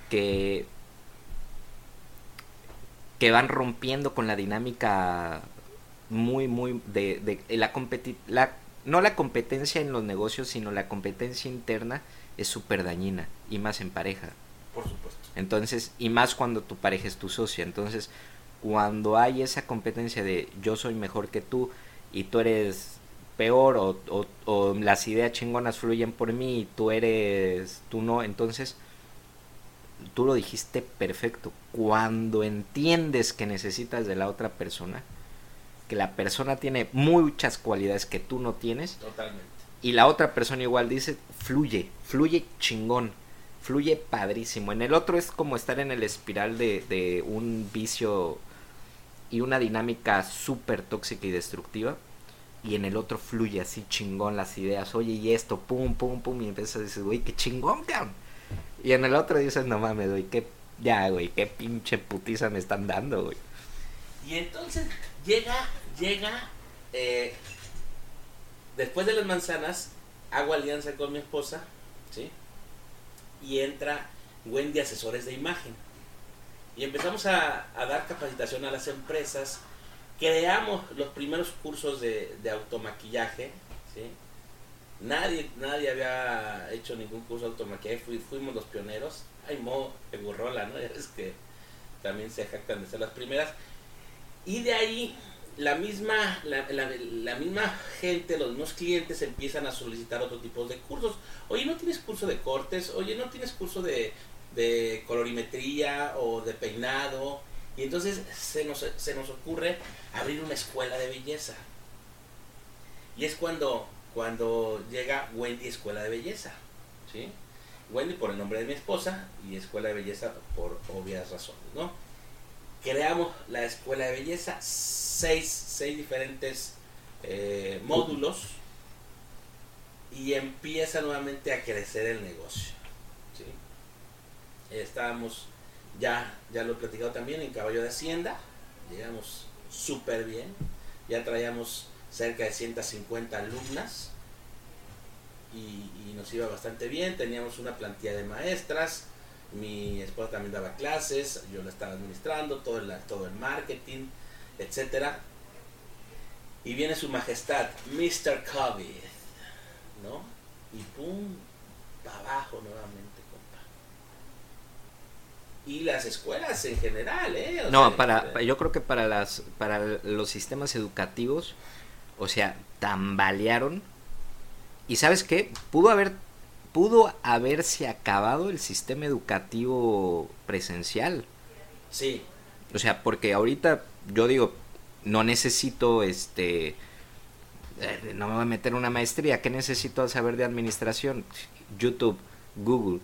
[SPEAKER 2] que, que van rompiendo con la dinámica muy, muy de, de la, la no la competencia en los negocios, sino la competencia interna es súper dañina, y más en pareja.
[SPEAKER 1] Por supuesto.
[SPEAKER 2] Entonces, y más cuando tu pareja es tu socia. Entonces, cuando hay esa competencia de yo soy mejor que tú y tú eres peor o, o, las ideas chingonas fluyen por mí y tú eres, tú no, entonces tú lo dijiste perfecto. Cuando entiendes que necesitas de la otra persona, que la persona tiene muchas cualidades que tú no tienes,
[SPEAKER 1] Totalmente.
[SPEAKER 2] y la otra persona igual dice, fluye, fluye chingón, fluye padrísimo. En el otro es como estar en el espiral de, de un vicio y una dinámica súper tóxica y destructiva. Y en el otro fluye así chingón las ideas. Oye, y esto, pum, pum, pum. Y empiezas a decir, güey, qué chingón, cabrón. Y en el otro dices, no mames, güey, qué, ya, güey, qué pinche putiza me están dando, güey.
[SPEAKER 1] Y entonces llega, llega, eh, después de las manzanas, hago alianza con mi esposa, ¿sí? y entra Wendy Asesores de Imagen. Y empezamos a, dar capacitación a las empresas. Creamos los primeros cursos de, automaquillaje. Nadie, nadie había hecho ningún curso de automaquillaje, fuimos los pioneros. Ay, Mo Burrola, ¿no? (laughs) Es que también se jactan de ser las primeras. Y de ahí la misma, la, misma gente, los mismos clientes empiezan a solicitar otro tipo de cursos. Oye, ¿no tienes curso de cortes? Oye, ¿no tienes curso de, de colorimetría o de peinado? Y entonces se nos, se nos ocurre abrir una escuela de belleza. Y es cuando, cuando llega Wendy Escuela de Belleza. ¿sí? Wendy por el nombre de mi esposa y Escuela de Belleza por obvias razones. ¿no? Creamos la Escuela de Belleza, seis, seis diferentes eh, módulos y empieza nuevamente a crecer el negocio. ¿sí? Estábamos, ya, ya lo he platicado también, en Caballo de Hacienda, llegamos súper bien, ya traíamos cerca de 150 alumnas y, nos iba bastante bien, teníamos una plantilla de maestras, mi esposa también daba clases, yo la estaba administrando, todo el, todo el marketing, etcétera. Y viene su majestad, Mr. COVID, ¿no? Y pum, para abajo nuevamente, compa. Y las escuelas en general, ¿eh?
[SPEAKER 2] no, para, yo creo que para, las, para los sistemas educativos, o sea, tambalearon. Y sabes qué, pudo haber pudo haberse acabado el sistema educativo presencial.
[SPEAKER 1] Sí.
[SPEAKER 2] O sea, porque ahorita yo digo, no necesito este eh, no me voy a meter una maestría, ¿qué necesito saber de administración? YouTube, Google.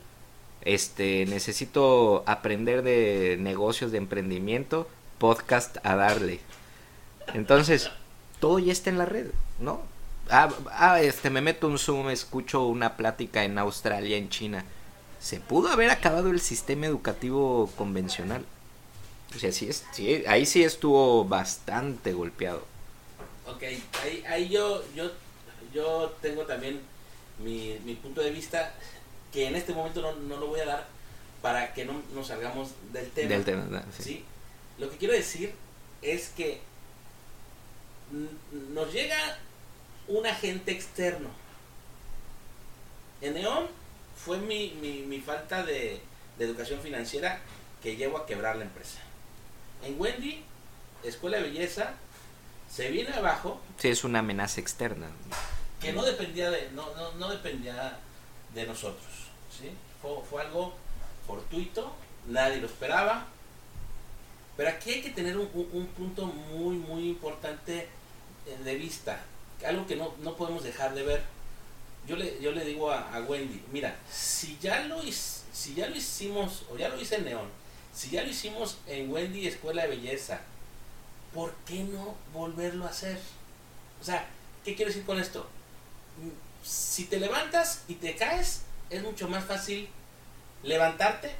[SPEAKER 2] Este, necesito aprender de negocios de emprendimiento, podcast a darle. Entonces, todo ya está en la red, ¿no? Ah, ah, este, me meto un Zoom, escucho una plática en Australia, en China. Se pudo haber acabado el sistema educativo convencional. O sea, sí, es, sí ahí sí estuvo bastante golpeado.
[SPEAKER 1] Ok, ahí, ahí yo, yo, yo tengo también mi, mi punto de vista que en este momento no, no lo voy a dar para que no nos salgamos del tema.
[SPEAKER 2] Del tema,
[SPEAKER 1] sí. Lo que quiero decir es que nos llega un agente externo. En Neon fue mi, mi, falta de, educación financiera que llevó a quebrar la empresa. En Wendy, Escuela de Belleza, se viene abajo.
[SPEAKER 2] Sí, es una amenaza externa.
[SPEAKER 1] Que no dependía de, no, no, dependía de nosotros. ¿sí? Fue, algo fortuito, nadie lo esperaba. Pero aquí hay que tener un, un punto muy, muy importante de vista algo que no, podemos dejar de ver. Yo le, yo le digo a, Wendy, mira, si ya, lo, si ya lo hicimos, o ya lo hice en Neón, si ya lo hicimos en Wendy Escuela de Belleza, ¿por qué no volverlo a hacer? O sea, ¿qué quiero decir con esto? Si te levantas y te caes, es mucho más fácil levantarte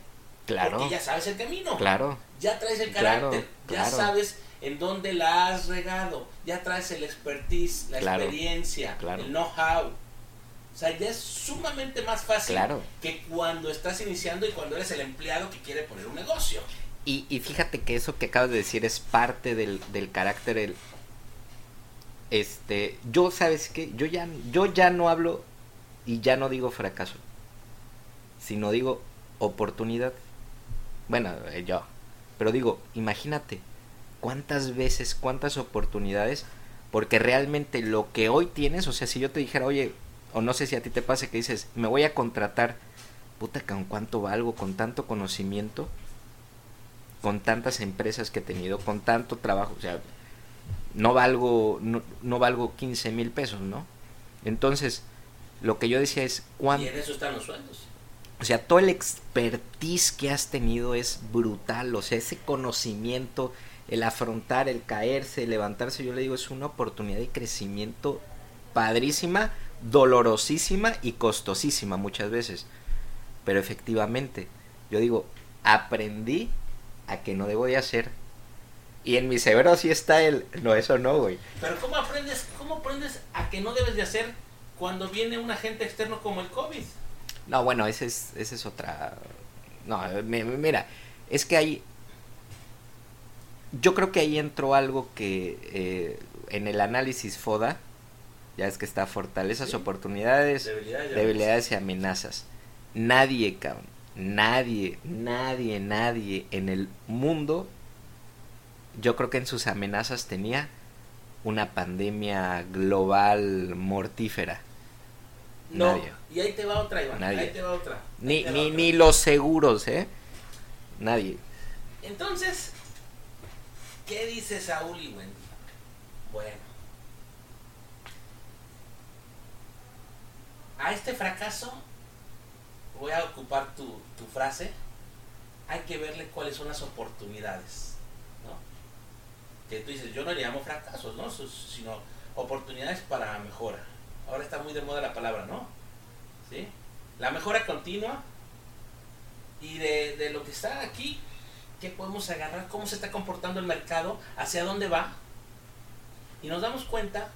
[SPEAKER 2] claro.
[SPEAKER 1] porque ya sabes el camino.
[SPEAKER 2] Claro.
[SPEAKER 1] Ya traes el carácter, ya sabes en dónde la has regado, ya traes el expertise, la experiencia, el know-how. O sea, ya es sumamente más fácil que cuando estás iniciando y cuando eres el empleado que quiere poner un negocio.
[SPEAKER 2] Y, y fíjate que eso que acabas de decir es parte del, del carácter. El, este, yo, ¿sabes qué? Yo ya, yo ya no hablo y ya no digo fracaso, sino digo oportunidad. Bueno, eh, yo. Pero digo, imagínate, cuántas veces, cuántas oportunidades, porque realmente lo que hoy tienes, o sea, si yo te dijera, oye, o no sé si a ti te pase que dices, me voy a contratar, puta, ¿con cuánto valgo? Con tanto conocimiento, con tantas empresas que he tenido, con tanto trabajo, o sea, no valgo, no, no valgo 15 mil pesos, ¿no? Entonces, lo que yo decía es,
[SPEAKER 1] ¿cuánto? Y en eso están los sueldos.
[SPEAKER 2] O sea, todo el expertise que has tenido es brutal, o sea, ese conocimiento, el afrontar, el caerse, el levantarse, yo le digo, es una oportunidad de crecimiento padrísima, dolorosísima y costosísima muchas veces. Pero efectivamente, yo digo, aprendí a que no debo de hacer. Y en mi severo sí está el, no, eso no, güey.
[SPEAKER 1] Pero ¿cómo aprendes, cómo aprendes a que no debes de hacer cuando viene un agente externo como el COVID?
[SPEAKER 2] No, bueno, esa es, ese es otra... No, mira, es que hay... Yo creo que ahí entró algo que eh, en el análisis FODA, ya es que está fortalezas, oportunidades, debilidades, y amenazas. Nadie, cabrón, nadie, nadie, nadie en el mundo, yo creo que en sus amenazas tenía una pandemia global mortífera.
[SPEAKER 1] No, y ahí te va otra, Iván. Ahí te va otra.
[SPEAKER 2] Ni, ni, ni los seguros, ¿eh? Nadie.
[SPEAKER 1] Entonces, ¿qué dice Saúl y Wendy? Bueno, a este fracaso, voy a ocupar tu, frase, hay que verle cuáles son las oportunidades. ¿no? Que tú dices, yo no le llamo fracasos, ¿no? sino oportunidades para mejora. Ahora está muy de moda la palabra, ¿no? ¿Sí? La mejora continua y de, de lo que está aquí, ¿qué podemos agarrar? ¿Cómo se está comportando el mercado? ¿Hacia dónde va? Y nos damos cuenta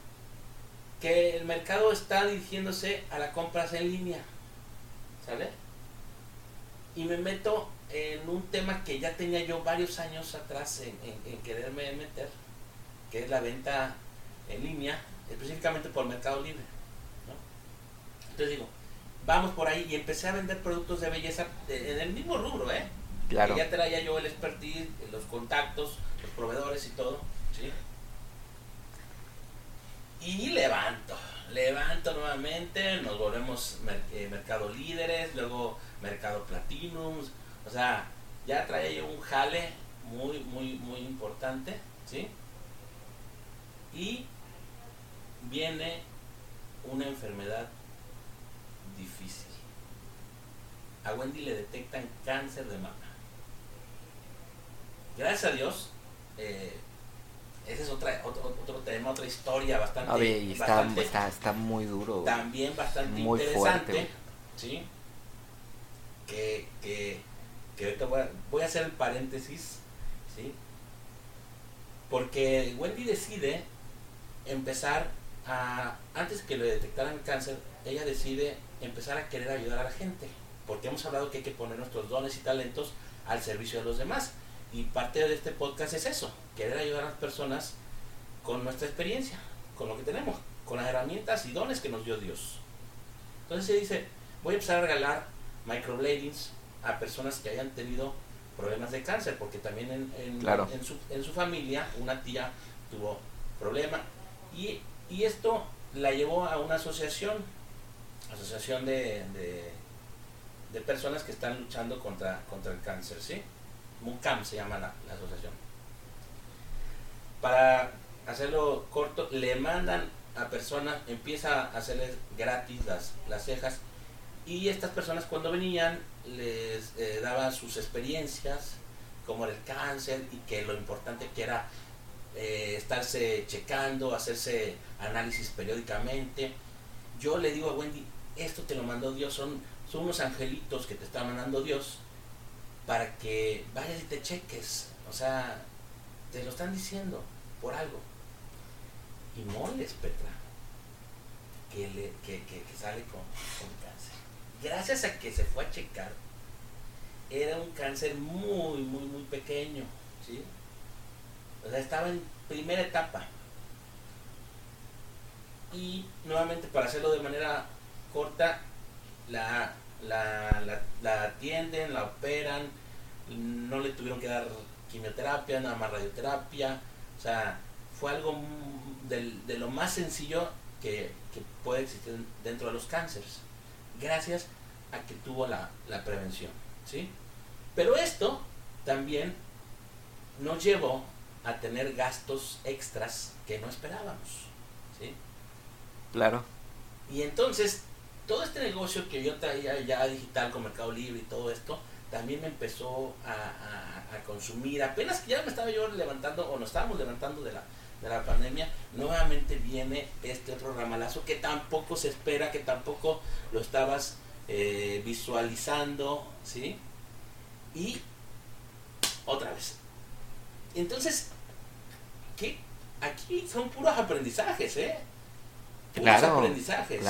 [SPEAKER 1] que el mercado está dirigiéndose a las compras en línea. ¿Sale? Y me meto en un tema que ya tenía yo varios años atrás en, quererme meter, que es la venta en línea, específicamente por Mercado Libre. Entonces digo, vamos por ahí y empecé a vender productos de belleza en el mismo rubro, ¿eh?
[SPEAKER 2] Claro.
[SPEAKER 1] ya traía yo el expertise, los contactos, los proveedores y todo, ¿sí? y levanto, levanto nuevamente, nos volvemos eh, mercado líderes, luego mercado platinum, o sea, ya trae yo un jale muy, muy, muy importante, ¿sí? Y viene una enfermedad difícil. A Wendy le detectan cáncer de mama. Gracias a Dios, eh, ese es otra, otro, otro tema, otra historia bastante.
[SPEAKER 2] está, está, muy duro.
[SPEAKER 1] También bastante interesante. ¿sí? Que, que, que ahorita voy a, voy a hacer el paréntesis. ¿sí? Porque Wendy decide empezar a. Antes que le detectaran cáncer, ella decide empezar a querer ayudar a la gente. Porque hemos hablado que hay que poner nuestros dones y talentos al servicio de los demás. Y parte de este podcast es eso, querer ayudar a las personas con nuestra experiencia, con lo que tenemos, con las herramientas y dones que nos dio Dios. Entonces se dice, voy a empezar a regalar microbladings a personas que hayan tenido problemas de cáncer, porque también en, en, su, en su, familia una tía tuvo problema. Y, y, esto la llevó a una asociación, asociación de, de, de personas que están luchando contra, contra el cáncer, ¿sí? MUCAM se llama la, asociación. Para hacerlo corto, le mandan a personas, empieza a hacerles gratis las, las cejas y estas personas cuando venían les eh, daba sus experiencias, como el cáncer y que lo importante que era eh, estarse checando, hacerse análisis periódicamente. Yo le digo a Wendy, esto te lo mandó Dios, son, son unos angelitos que te está mandando Dios para que vayas y te cheques. O sea, te lo están diciendo por algo. Y moles, Petra, que, le, que, que, sale con, cáncer. Gracias a que se fue a checar, era un cáncer muy, muy, muy pequeño. ¿sí? O sea, estaba en primera etapa. Y nuevamente, para hacerlo de manera corta, la, la, la atienden, la operan, no le tuvieron que dar quimioterapia, nada más radioterapia, o sea, fue algo de, lo más sencillo que, puede existir dentro de los cánceres, gracias a que tuvo la, prevención, ¿sí? Pero esto también nos llevó a tener gastos extras que no esperábamos, ¿sí?
[SPEAKER 2] Claro.
[SPEAKER 1] Y entonces, todo este negocio que yo traía ya digital con Mercado Libre y todo esto, también me empezó a, consumir. Apenas que ya me estaba yo levantando, o nos estábamos levantando de la, de la pandemia, nuevamente viene este otro ramalazo que tampoco se espera, que tampoco lo estabas eh, visualizando, ¿sí? Y otra vez. Entonces, ¿qué? Aquí son puros aprendizajes, ¿eh? Puros aprendizajes.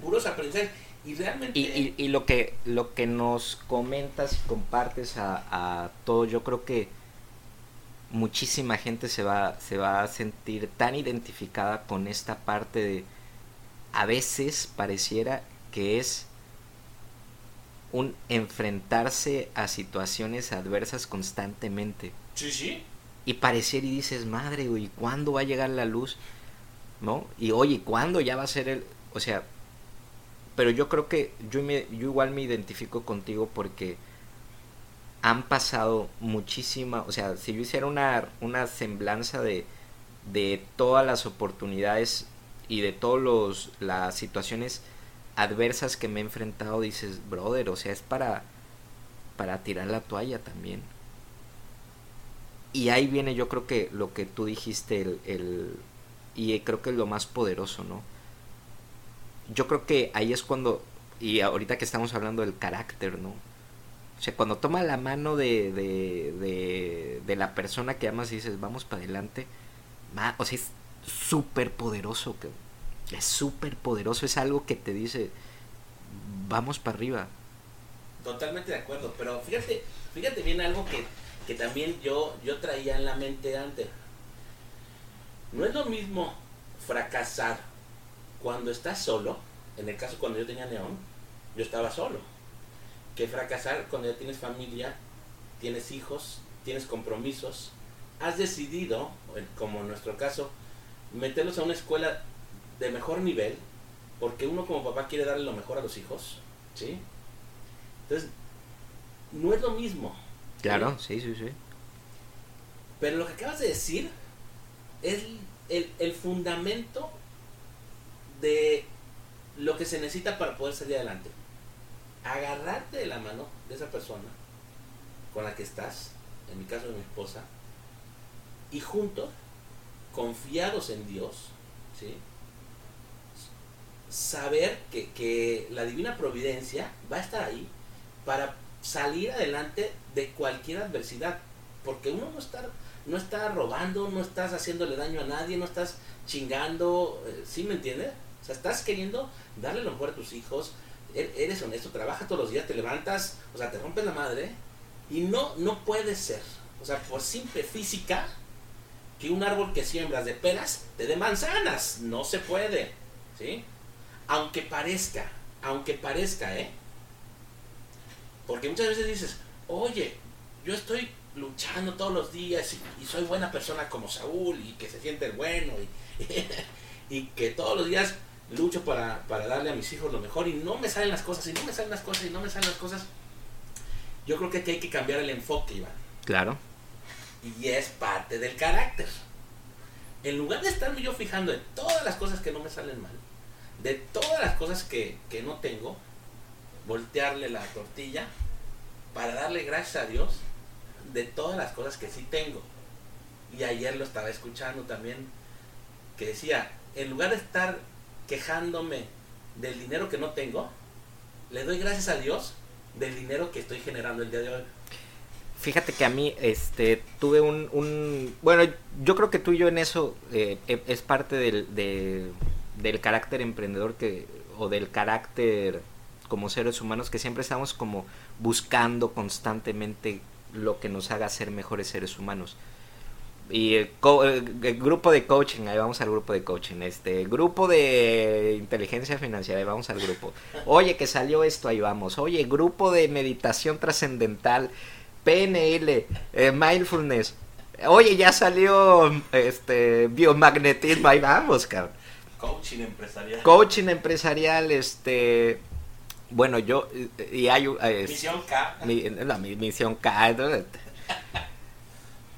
[SPEAKER 1] Puros aprendizajes. Y realmente...
[SPEAKER 2] Y, y, lo, que, lo que nos comentas y compartes a, a todos, yo creo que muchísima gente se va, se va a sentir tan identificada con esta parte de, a veces pareciera que es un enfrentarse a situaciones adversas constantemente.
[SPEAKER 1] Sí, sí.
[SPEAKER 2] Y pareciera y dices, madre, güey, ¿cuándo va a llegar la luz? ¿No? Y oye, ¿cuándo ya va a ser el... O sea, pero yo creo que yo, me, yo igual me identifico contigo porque han pasado muchísima, o sea, si yo hiciera una, una semblanza de, de todas las oportunidades y de todas las situaciones adversas que me he enfrentado, dices, brother, o sea, es para, para tirar la toalla también. Y ahí viene yo creo que lo que tú dijiste, el, el, y creo que es lo más poderoso, ¿no? Yo creo que ahí es cuando, y ahorita que estamos hablando del carácter, ¿no? O sea, cuando toma la mano de, de, de, la persona que amas y dices, vamos para adelante, o sea, es súper poderoso, que es súper poderoso, es algo que te dice, vamos para arriba.
[SPEAKER 1] Totalmente de acuerdo, pero fíjate, fíjate bien algo que, que también yo, yo traía en la mente antes. No es lo mismo fracasar cuando estás solo, en el caso cuando yo tenía Neón, yo estaba solo que fracasar cuando ya tienes familia, tienes hijos, tienes compromisos, has decidido, como en nuestro caso, meterlos a una escuela de mejor nivel, porque uno como papá quiere darle lo mejor a los hijos, ¿sí? Entonces, no es lo mismo.
[SPEAKER 2] Claro, sí, sí, sí.
[SPEAKER 1] Pero lo que acabas de decir es el, el fundamento de lo que se necesita para poder salir adelante agarrarte de la mano de esa persona con la que estás, en mi caso de mi esposa, y juntos, confiados en Dios, ¿sí? saber que, que, la divina providencia va a estar ahí para salir adelante de cualquier adversidad. Porque uno no está, no está robando, no estás haciéndole daño a nadie, no estás chingando, eh, ¿sí me entiendes? O sea, estás queriendo darle lo mejor a tus hijos, Er, eres honesto, trabajas todos los días, te levantas, o sea, te rompes la madre y no, no puede ser, o sea, por simple física, que un árbol que siembras de peras te dé manzanas, no se puede, ¿sí? Aunque parezca, aunque parezca, ¿eh? Porque muchas veces dices, oye, yo estoy luchando todos los días y, soy buena persona como Saúl y que se siente bueno (laughs) y que todos los días lucho para, para darle a mis hijos lo mejor y no me salen las cosas, y no me salen las cosas, y no me salen las cosas. Yo creo que aquí hay que cambiar el enfoque, Iván.
[SPEAKER 2] Claro.
[SPEAKER 1] Y es parte del carácter. En lugar de estarme yo fijando en todas las cosas que no me salen mal, de todas las cosas que, que no tengo, voltearle la tortilla para darle gracias a Dios de todas las cosas que sí tengo. Y ayer lo estaba escuchando también, que decía, en lugar de estar quejándome del dinero que no tengo, le doy gracias a Dios del dinero que estoy generando el día de hoy.
[SPEAKER 2] Fíjate que a mí, este, tuve un, un bueno, yo creo que tú y yo en eso eh, e, es parte del, del carácter emprendedor que, o del carácter como seres humanos que siempre estamos como buscando constantemente lo que nos haga ser mejores seres humanos y el, grupo de coaching, ahí vamos al grupo de coaching, este grupo de inteligencia financiera, ahí vamos al grupo. Oye, que salió esto, ahí vamos. Oye, grupo de meditación trascendental, PNL, eh, mindfulness. Oye, ya salió este biomagnetismo, ahí vamos, cabrón.
[SPEAKER 1] Coaching empresarial.
[SPEAKER 2] Coaching empresarial, este bueno, yo y hay
[SPEAKER 1] misión K.
[SPEAKER 2] la misión K (laughs)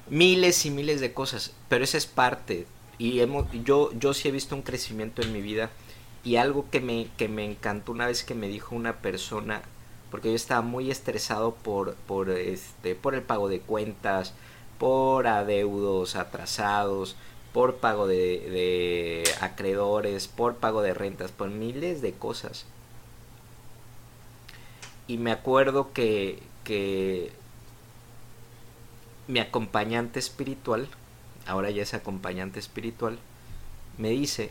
[SPEAKER 2] miles y miles de cosas, pero esa es parte. Y hemos, yo, yo sí he visto un crecimiento en mi vida y algo que me, que me encantó una vez que me dijo una persona, porque yo estaba muy estresado por, por, este, por el pago de cuentas, por adeudos atrasados, por pago de, de acreedores, por pago de rentas, por miles de cosas. Y me acuerdo que, que mi acompañante espiritual, ahora ya es acompañante espiritual, me dice,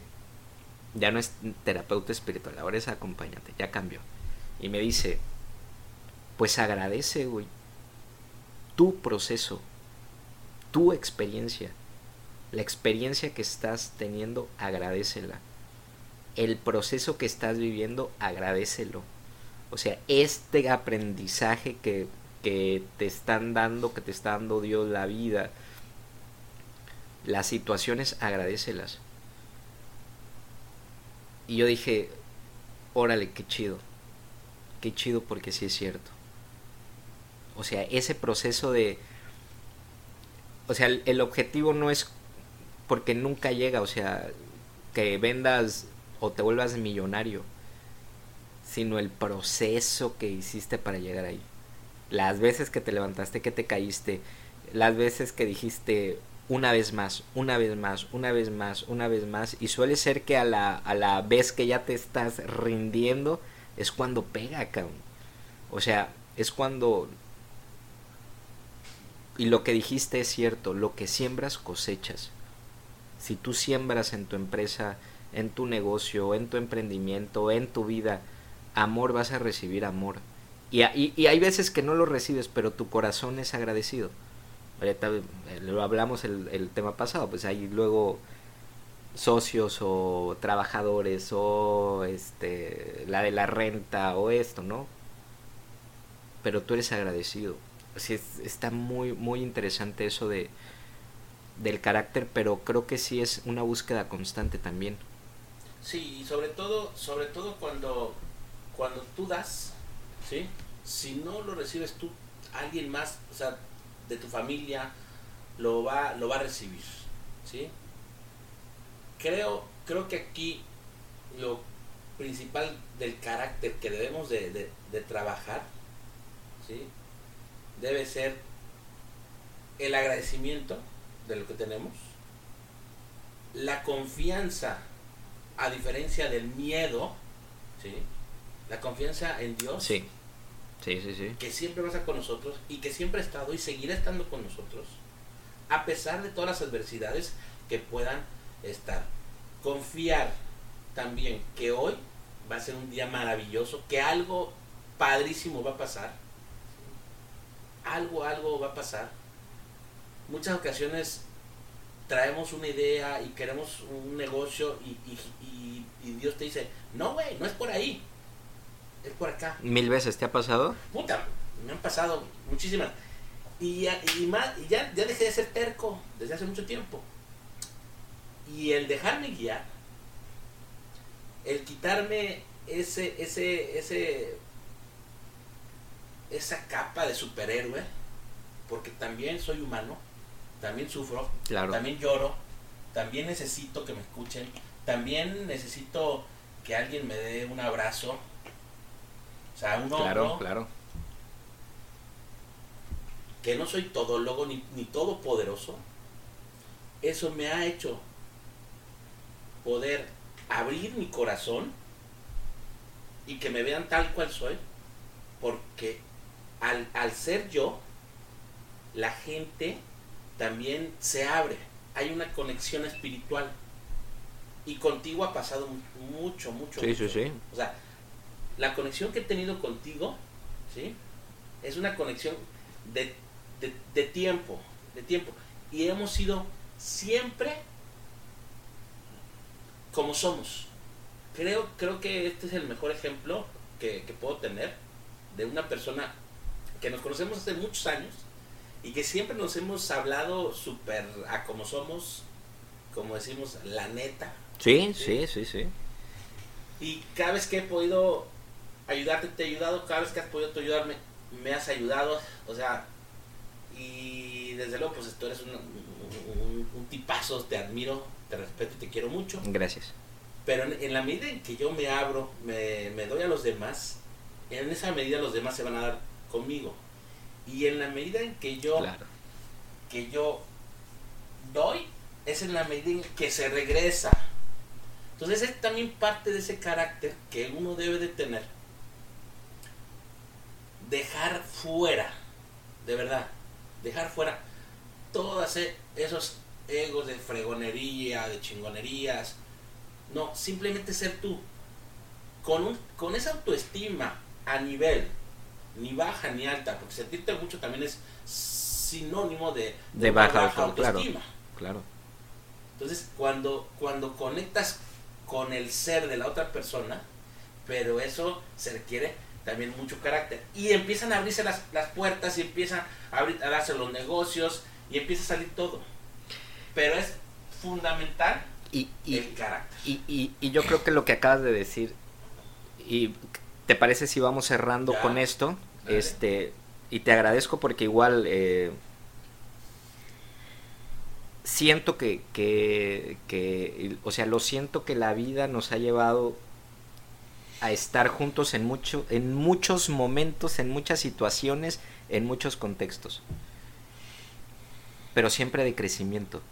[SPEAKER 2] ya no es terapeuta espiritual, ahora es acompañante, ya cambió. Y me dice, pues agradece, güey, tu proceso, tu experiencia, la experiencia que estás teniendo, agradecela. El proceso que estás viviendo, agradecelo. O sea, este aprendizaje que, que te están dando, que te está dando Dios la vida, las situaciones, agradecelas. Y yo dije, órale, qué chido. Qué chido porque sí es cierto. O sea, ese proceso de... O sea, el, el objetivo no es porque nunca llega, o sea, que vendas o te vuelvas millonario, sino el proceso que hiciste para llegar ahí. Las veces que te levantaste, que te caíste, las veces que dijiste una vez más, una vez más, una vez más, una vez más, y suele ser que a la, a la vez que ya te estás rindiendo es cuando pega, cabrón. O sea, es cuando... Y lo que dijiste es cierto, lo que siembras cosechas. Si tú siembras en tu empresa, en tu negocio, en tu emprendimiento, en tu vida, amor vas a recibir amor. Y, y, y hay veces que no lo recibes, pero tu corazón es agradecido. Ahorita eh, lo hablamos el, tema pasado, pues hay luego socios o trabajadores o este la de la renta o esto, ¿no? Pero tú eres agradecido. Así es, está muy muy interesante eso de del carácter, pero creo que sí es una búsqueda constante también.
[SPEAKER 1] Sí, y sobre todo, sobre todo cuando, cuando tú das, ¿sí? Si no lo recibes tú, alguien más, o sea, de tu familia, lo va, lo va a recibir, ¿sí? Creo, creo que aquí lo principal del carácter que debemos de, de, de trabajar, ¿sí? Debe ser el agradecimiento, de lo que tenemos, la confianza, a diferencia del miedo, ¿sí? la confianza en Dios,
[SPEAKER 2] Sí,
[SPEAKER 1] que siempre va a estar con nosotros y que siempre ha estado y seguirá estando con nosotros, a pesar de todas las adversidades que puedan estar. Confiar también que hoy va a ser un día maravilloso, que algo padrísimo va a pasar, algo, algo va a pasar. Muchas ocasiones traemos una idea y queremos un negocio y, y, y, y Dios te dice, no, güey, no es por ahí, es por acá.
[SPEAKER 2] ¿Mil veces te ha pasado?
[SPEAKER 1] Puta, me han pasado muchísimas. Y, ya, y, más, y ya, ya dejé de ser terco desde hace mucho tiempo. Y el dejarme guiar, el quitarme ese, ese, ese, esa capa de superhéroe, porque también soy humano, también sufro,
[SPEAKER 2] Claro.
[SPEAKER 1] también lloro, también necesito que me escuchen, también necesito que alguien me dé un abrazo, o sea, un
[SPEAKER 2] Claro,
[SPEAKER 1] hombro,
[SPEAKER 2] claro.
[SPEAKER 1] que no soy todólogo ni, ni todopoderoso, eso me ha hecho poder abrir mi corazón y que me vean tal cual soy, porque al, al ser yo, la gente también se abre, hay una conexión espiritual. Y contigo ha pasado mu- mucho, mucho.
[SPEAKER 2] Sí,
[SPEAKER 1] mucho.
[SPEAKER 2] sí, sí.
[SPEAKER 1] O sea, la conexión que he tenido contigo, ¿sí? Es una conexión de, de, de tiempo, de tiempo. Y hemos sido siempre como somos. Creo, creo que este es el mejor ejemplo que, que puedo tener de una persona que nos conocemos hace muchos años y que siempre nos hemos hablado súper a como somos, como decimos, la neta.
[SPEAKER 2] Sí, sí, sí, sí.
[SPEAKER 1] Y cada vez que he podido ayudarte, te he ayudado. Cada vez que has podido tú ayudarme, me has ayudado. O sea, y desde luego, pues tú eres un, un, un tipazo, te admiro, te respeto y te quiero mucho.
[SPEAKER 2] Gracias.
[SPEAKER 1] Pero en, en la medida en que yo me abro, me, me doy a los demás, en esa medida los demás se van a dar conmigo. Y en la medida en que yo,
[SPEAKER 2] Claro.
[SPEAKER 1] que yo doy, es en la medida en que se regresa. Entonces es también parte de ese carácter que uno debe de tener. Dejar fuera, de verdad, dejar fuera todos esos egos de fregonería, de chingonerías, No, simplemente ser tú. Con, un, con esa autoestima a nivel, ni baja ni alta, porque sentirte mucho también es sinónimo de,
[SPEAKER 2] de, baja, autoestima. Claro,
[SPEAKER 1] Entonces, cuando, cuando conectas con el ser de la otra persona, pero eso se requiere también mucho carácter. Y empiezan a abrirse las, las puertas y empiezan a, abrir, a darse los negocios y empieza a salir todo. Pero es fundamental
[SPEAKER 2] y,
[SPEAKER 1] el carácter.
[SPEAKER 2] Y, y, yo creo que lo que acabas de decir, y te parece si vamos cerrando con esto, este y te agradezco porque igual eh, siento que, que, que, o sea, lo siento que la vida nos ha llevado a estar juntos en, mucho, en muchos momentos, en muchas situaciones, en muchos contextos. Pero siempre de crecimiento.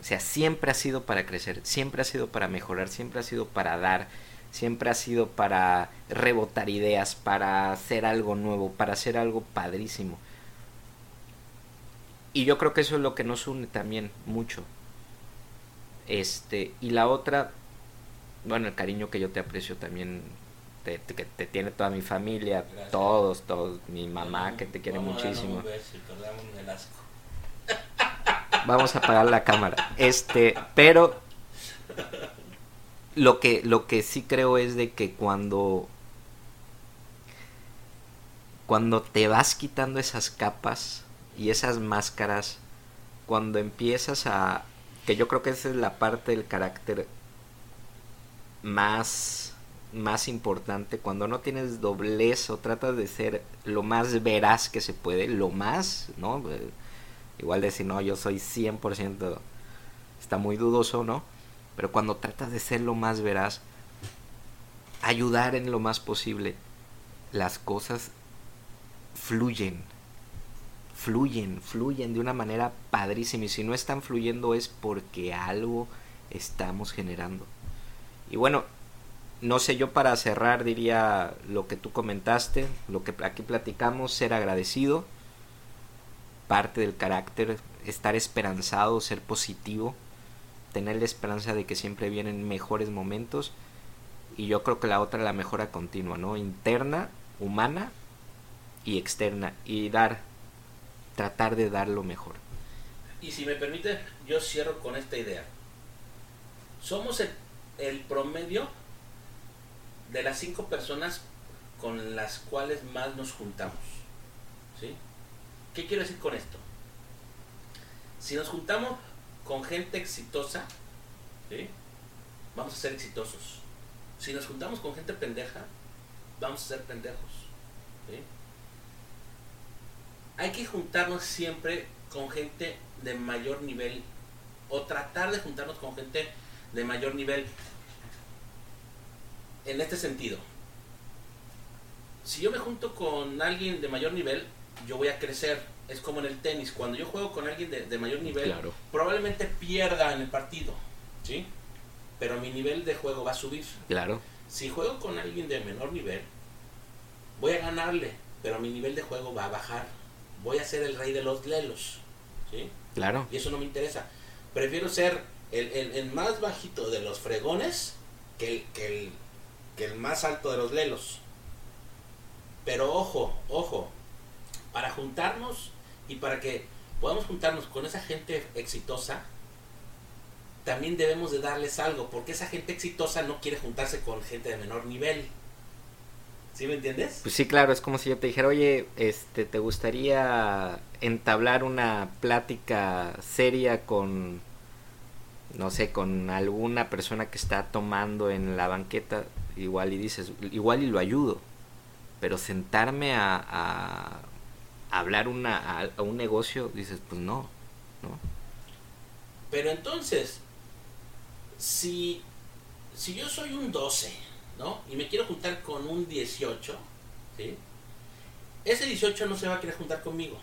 [SPEAKER 2] O sea, siempre ha sido para crecer, siempre ha sido para mejorar, siempre ha sido para dar, siempre ha sido para rebotar ideas, para hacer algo nuevo, para hacer algo padrísimo. Y yo creo que eso es lo que nos une también mucho. Este, y la otra, bueno, el cariño que yo te aprecio también, te, que te tiene toda mi familia, todos, todos, mi mamá que te quiere muchísimo. (laughs) (laughs) Vamos a apagar la cámara. Este, pero lo que, lo que sí creo es de que cuando cuando te vas quitando esas capas y esas máscaras, cuando empiezas a que yo creo que esa es la parte del carácter más más importante cuando no tienes doblez o tratas de ser lo más veraz que se puede, lo más, ¿no? Igual decir, no, yo soy 100%, está muy dudoso, ¿no? Pero cuando tratas de ser lo más veraz, ayudar en lo más posible, las cosas fluyen, fluyen, fluyen de una manera padrísima. Y si no están fluyendo es porque algo estamos generando. Y bueno, no sé, yo para cerrar diría lo que tú comentaste, lo que aquí platicamos, ser agradecido, parte del carácter, estar esperanzado, ser positivo, tener la esperanza de que siempre vienen mejores momentos. Y yo creo que la otra la mejora continua, ¿no? Interna, humana y externa. Y dar, tratar de dar lo mejor.
[SPEAKER 1] Y si me permite, yo cierro con esta idea. Somos el, el promedio de las cinco personas con las cuales más nos juntamos. ¿Sí? ¿Qué quiero decir con esto? Si nos juntamos con gente exitosa, vamos a ser exitosos. Si nos juntamos con gente pendeja, vamos a ser pendejos. Hay que juntarnos siempre con gente de mayor nivel o tratar de juntarnos con gente de mayor nivel en este sentido. Si yo me junto con alguien de mayor nivel, yo voy a crecer. Es como en el tenis. Cuando yo juego con alguien de, mayor nivel, probablemente pierda en el partido. ¿Sí? Pero mi nivel de juego va a subir.
[SPEAKER 2] Claro.
[SPEAKER 1] Si juego con alguien de menor nivel, voy a ganarle. Pero mi nivel de juego va a bajar. Voy a ser el rey de los lelos. ¿Sí?
[SPEAKER 2] Claro.
[SPEAKER 1] Y eso no me interesa. Prefiero ser el, más bajito de los fregones que que el el más alto de los lelos. Pero ojo, ojo, para juntarnos y para que podamos juntarnos con esa gente exitosa, también debemos de darles algo, porque esa gente exitosa no quiere juntarse con gente de menor nivel. ¿Sí me entiendes?
[SPEAKER 2] Pues sí, claro, es como si yo te dijera, oye, este, ¿te gustaría entablar una plática seria con, no sé, con alguna persona que está tomando en la banqueta? Igual y dices, igual y lo ayudo, pero sentarme a, hablar una, a, un negocio, dices, pues no, ¿no?
[SPEAKER 1] Pero entonces, si, si yo soy un 12, ¿no? Y me quiero juntar con un 18, ¿sí? Ese 18 no se va a querer juntar conmigo.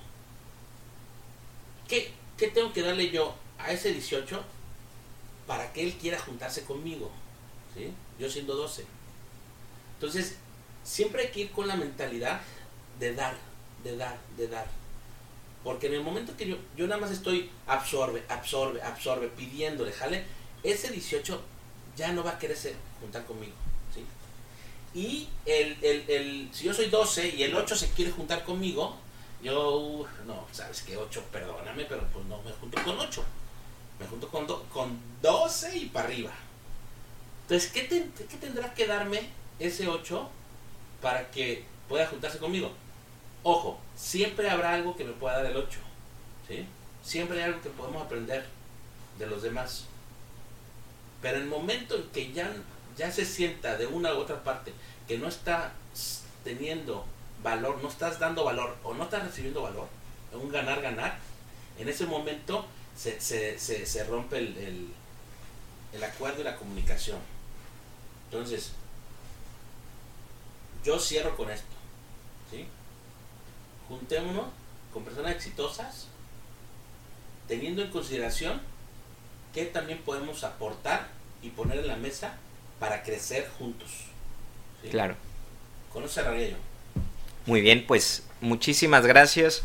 [SPEAKER 1] ¿Qué, ¿Qué tengo que darle yo a ese 18 para que él quiera juntarse conmigo? ¿Sí? Yo siendo 12. Entonces, siempre hay que ir con la mentalidad de dar, de dar, de dar. Porque en el momento que yo, yo nada más estoy absorbe, absorbe, absorbe, pidiéndole, jale, ese 18 ya no va a querer juntar conmigo. ¿sí? Y el, el, el, si yo soy 12 y el 8 se quiere juntar conmigo, yo, no, sabes que 8, perdóname, pero pues no me junto con 8. Me junto con, con 12 y para arriba. Entonces, ¿qué, ¿qué tendrá que darme ese 8 para que pueda juntarse conmigo? Ojo, siempre habrá algo que me pueda dar el 8. ¿sí? Siempre hay algo que podemos aprender de los demás. Pero el momento en que ya, ya se sienta de una u otra parte que no está teniendo valor, no estás dando valor o no estás recibiendo valor, un ganar-ganar, en ese momento se, se, se, rompe el, el, el acuerdo y la comunicación. Entonces, yo cierro con esto. ¿sí? Juntémonos con personas exitosas, teniendo en consideración que también podemos aportar y poner en la mesa para crecer juntos.
[SPEAKER 2] Claro.
[SPEAKER 1] Con eso cerraría yo.
[SPEAKER 2] Muy bien, pues muchísimas gracias.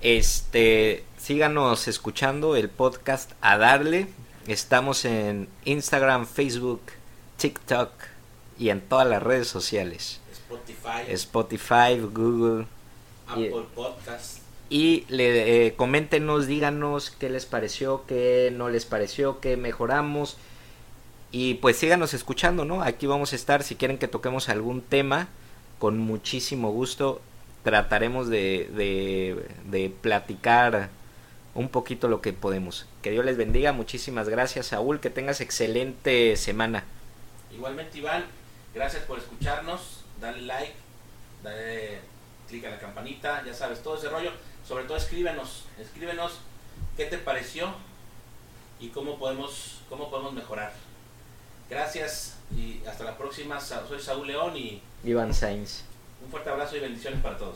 [SPEAKER 2] Este, síganos escuchando el podcast a darle. Estamos en Instagram, Facebook, TikTok y en todas las redes sociales.
[SPEAKER 1] Spotify.
[SPEAKER 2] Spotify, Google.
[SPEAKER 1] Apple Podcast.
[SPEAKER 2] Y le, eh, coméntenos, díganos qué les pareció, qué no les pareció, qué mejoramos. Y pues síganos escuchando, ¿no? Aquí vamos a estar. Si quieren que toquemos algún tema, con muchísimo gusto trataremos de, de, de platicar un poquito lo que podemos. Que Dios les bendiga. Muchísimas gracias, Saúl. Que tengas excelente semana.
[SPEAKER 1] Igualmente, Iván. Gracias por escucharnos. Dale like. Dale clic a la campanita. Ya sabes, todo ese rollo. Sobre todo, escríbenos. Escríbenos qué te pareció y cómo podemos, cómo podemos mejorar. Gracias y hasta la próxima. Soy Saúl León y
[SPEAKER 2] Iván Sainz.
[SPEAKER 1] Un fuerte abrazo y bendiciones para todos.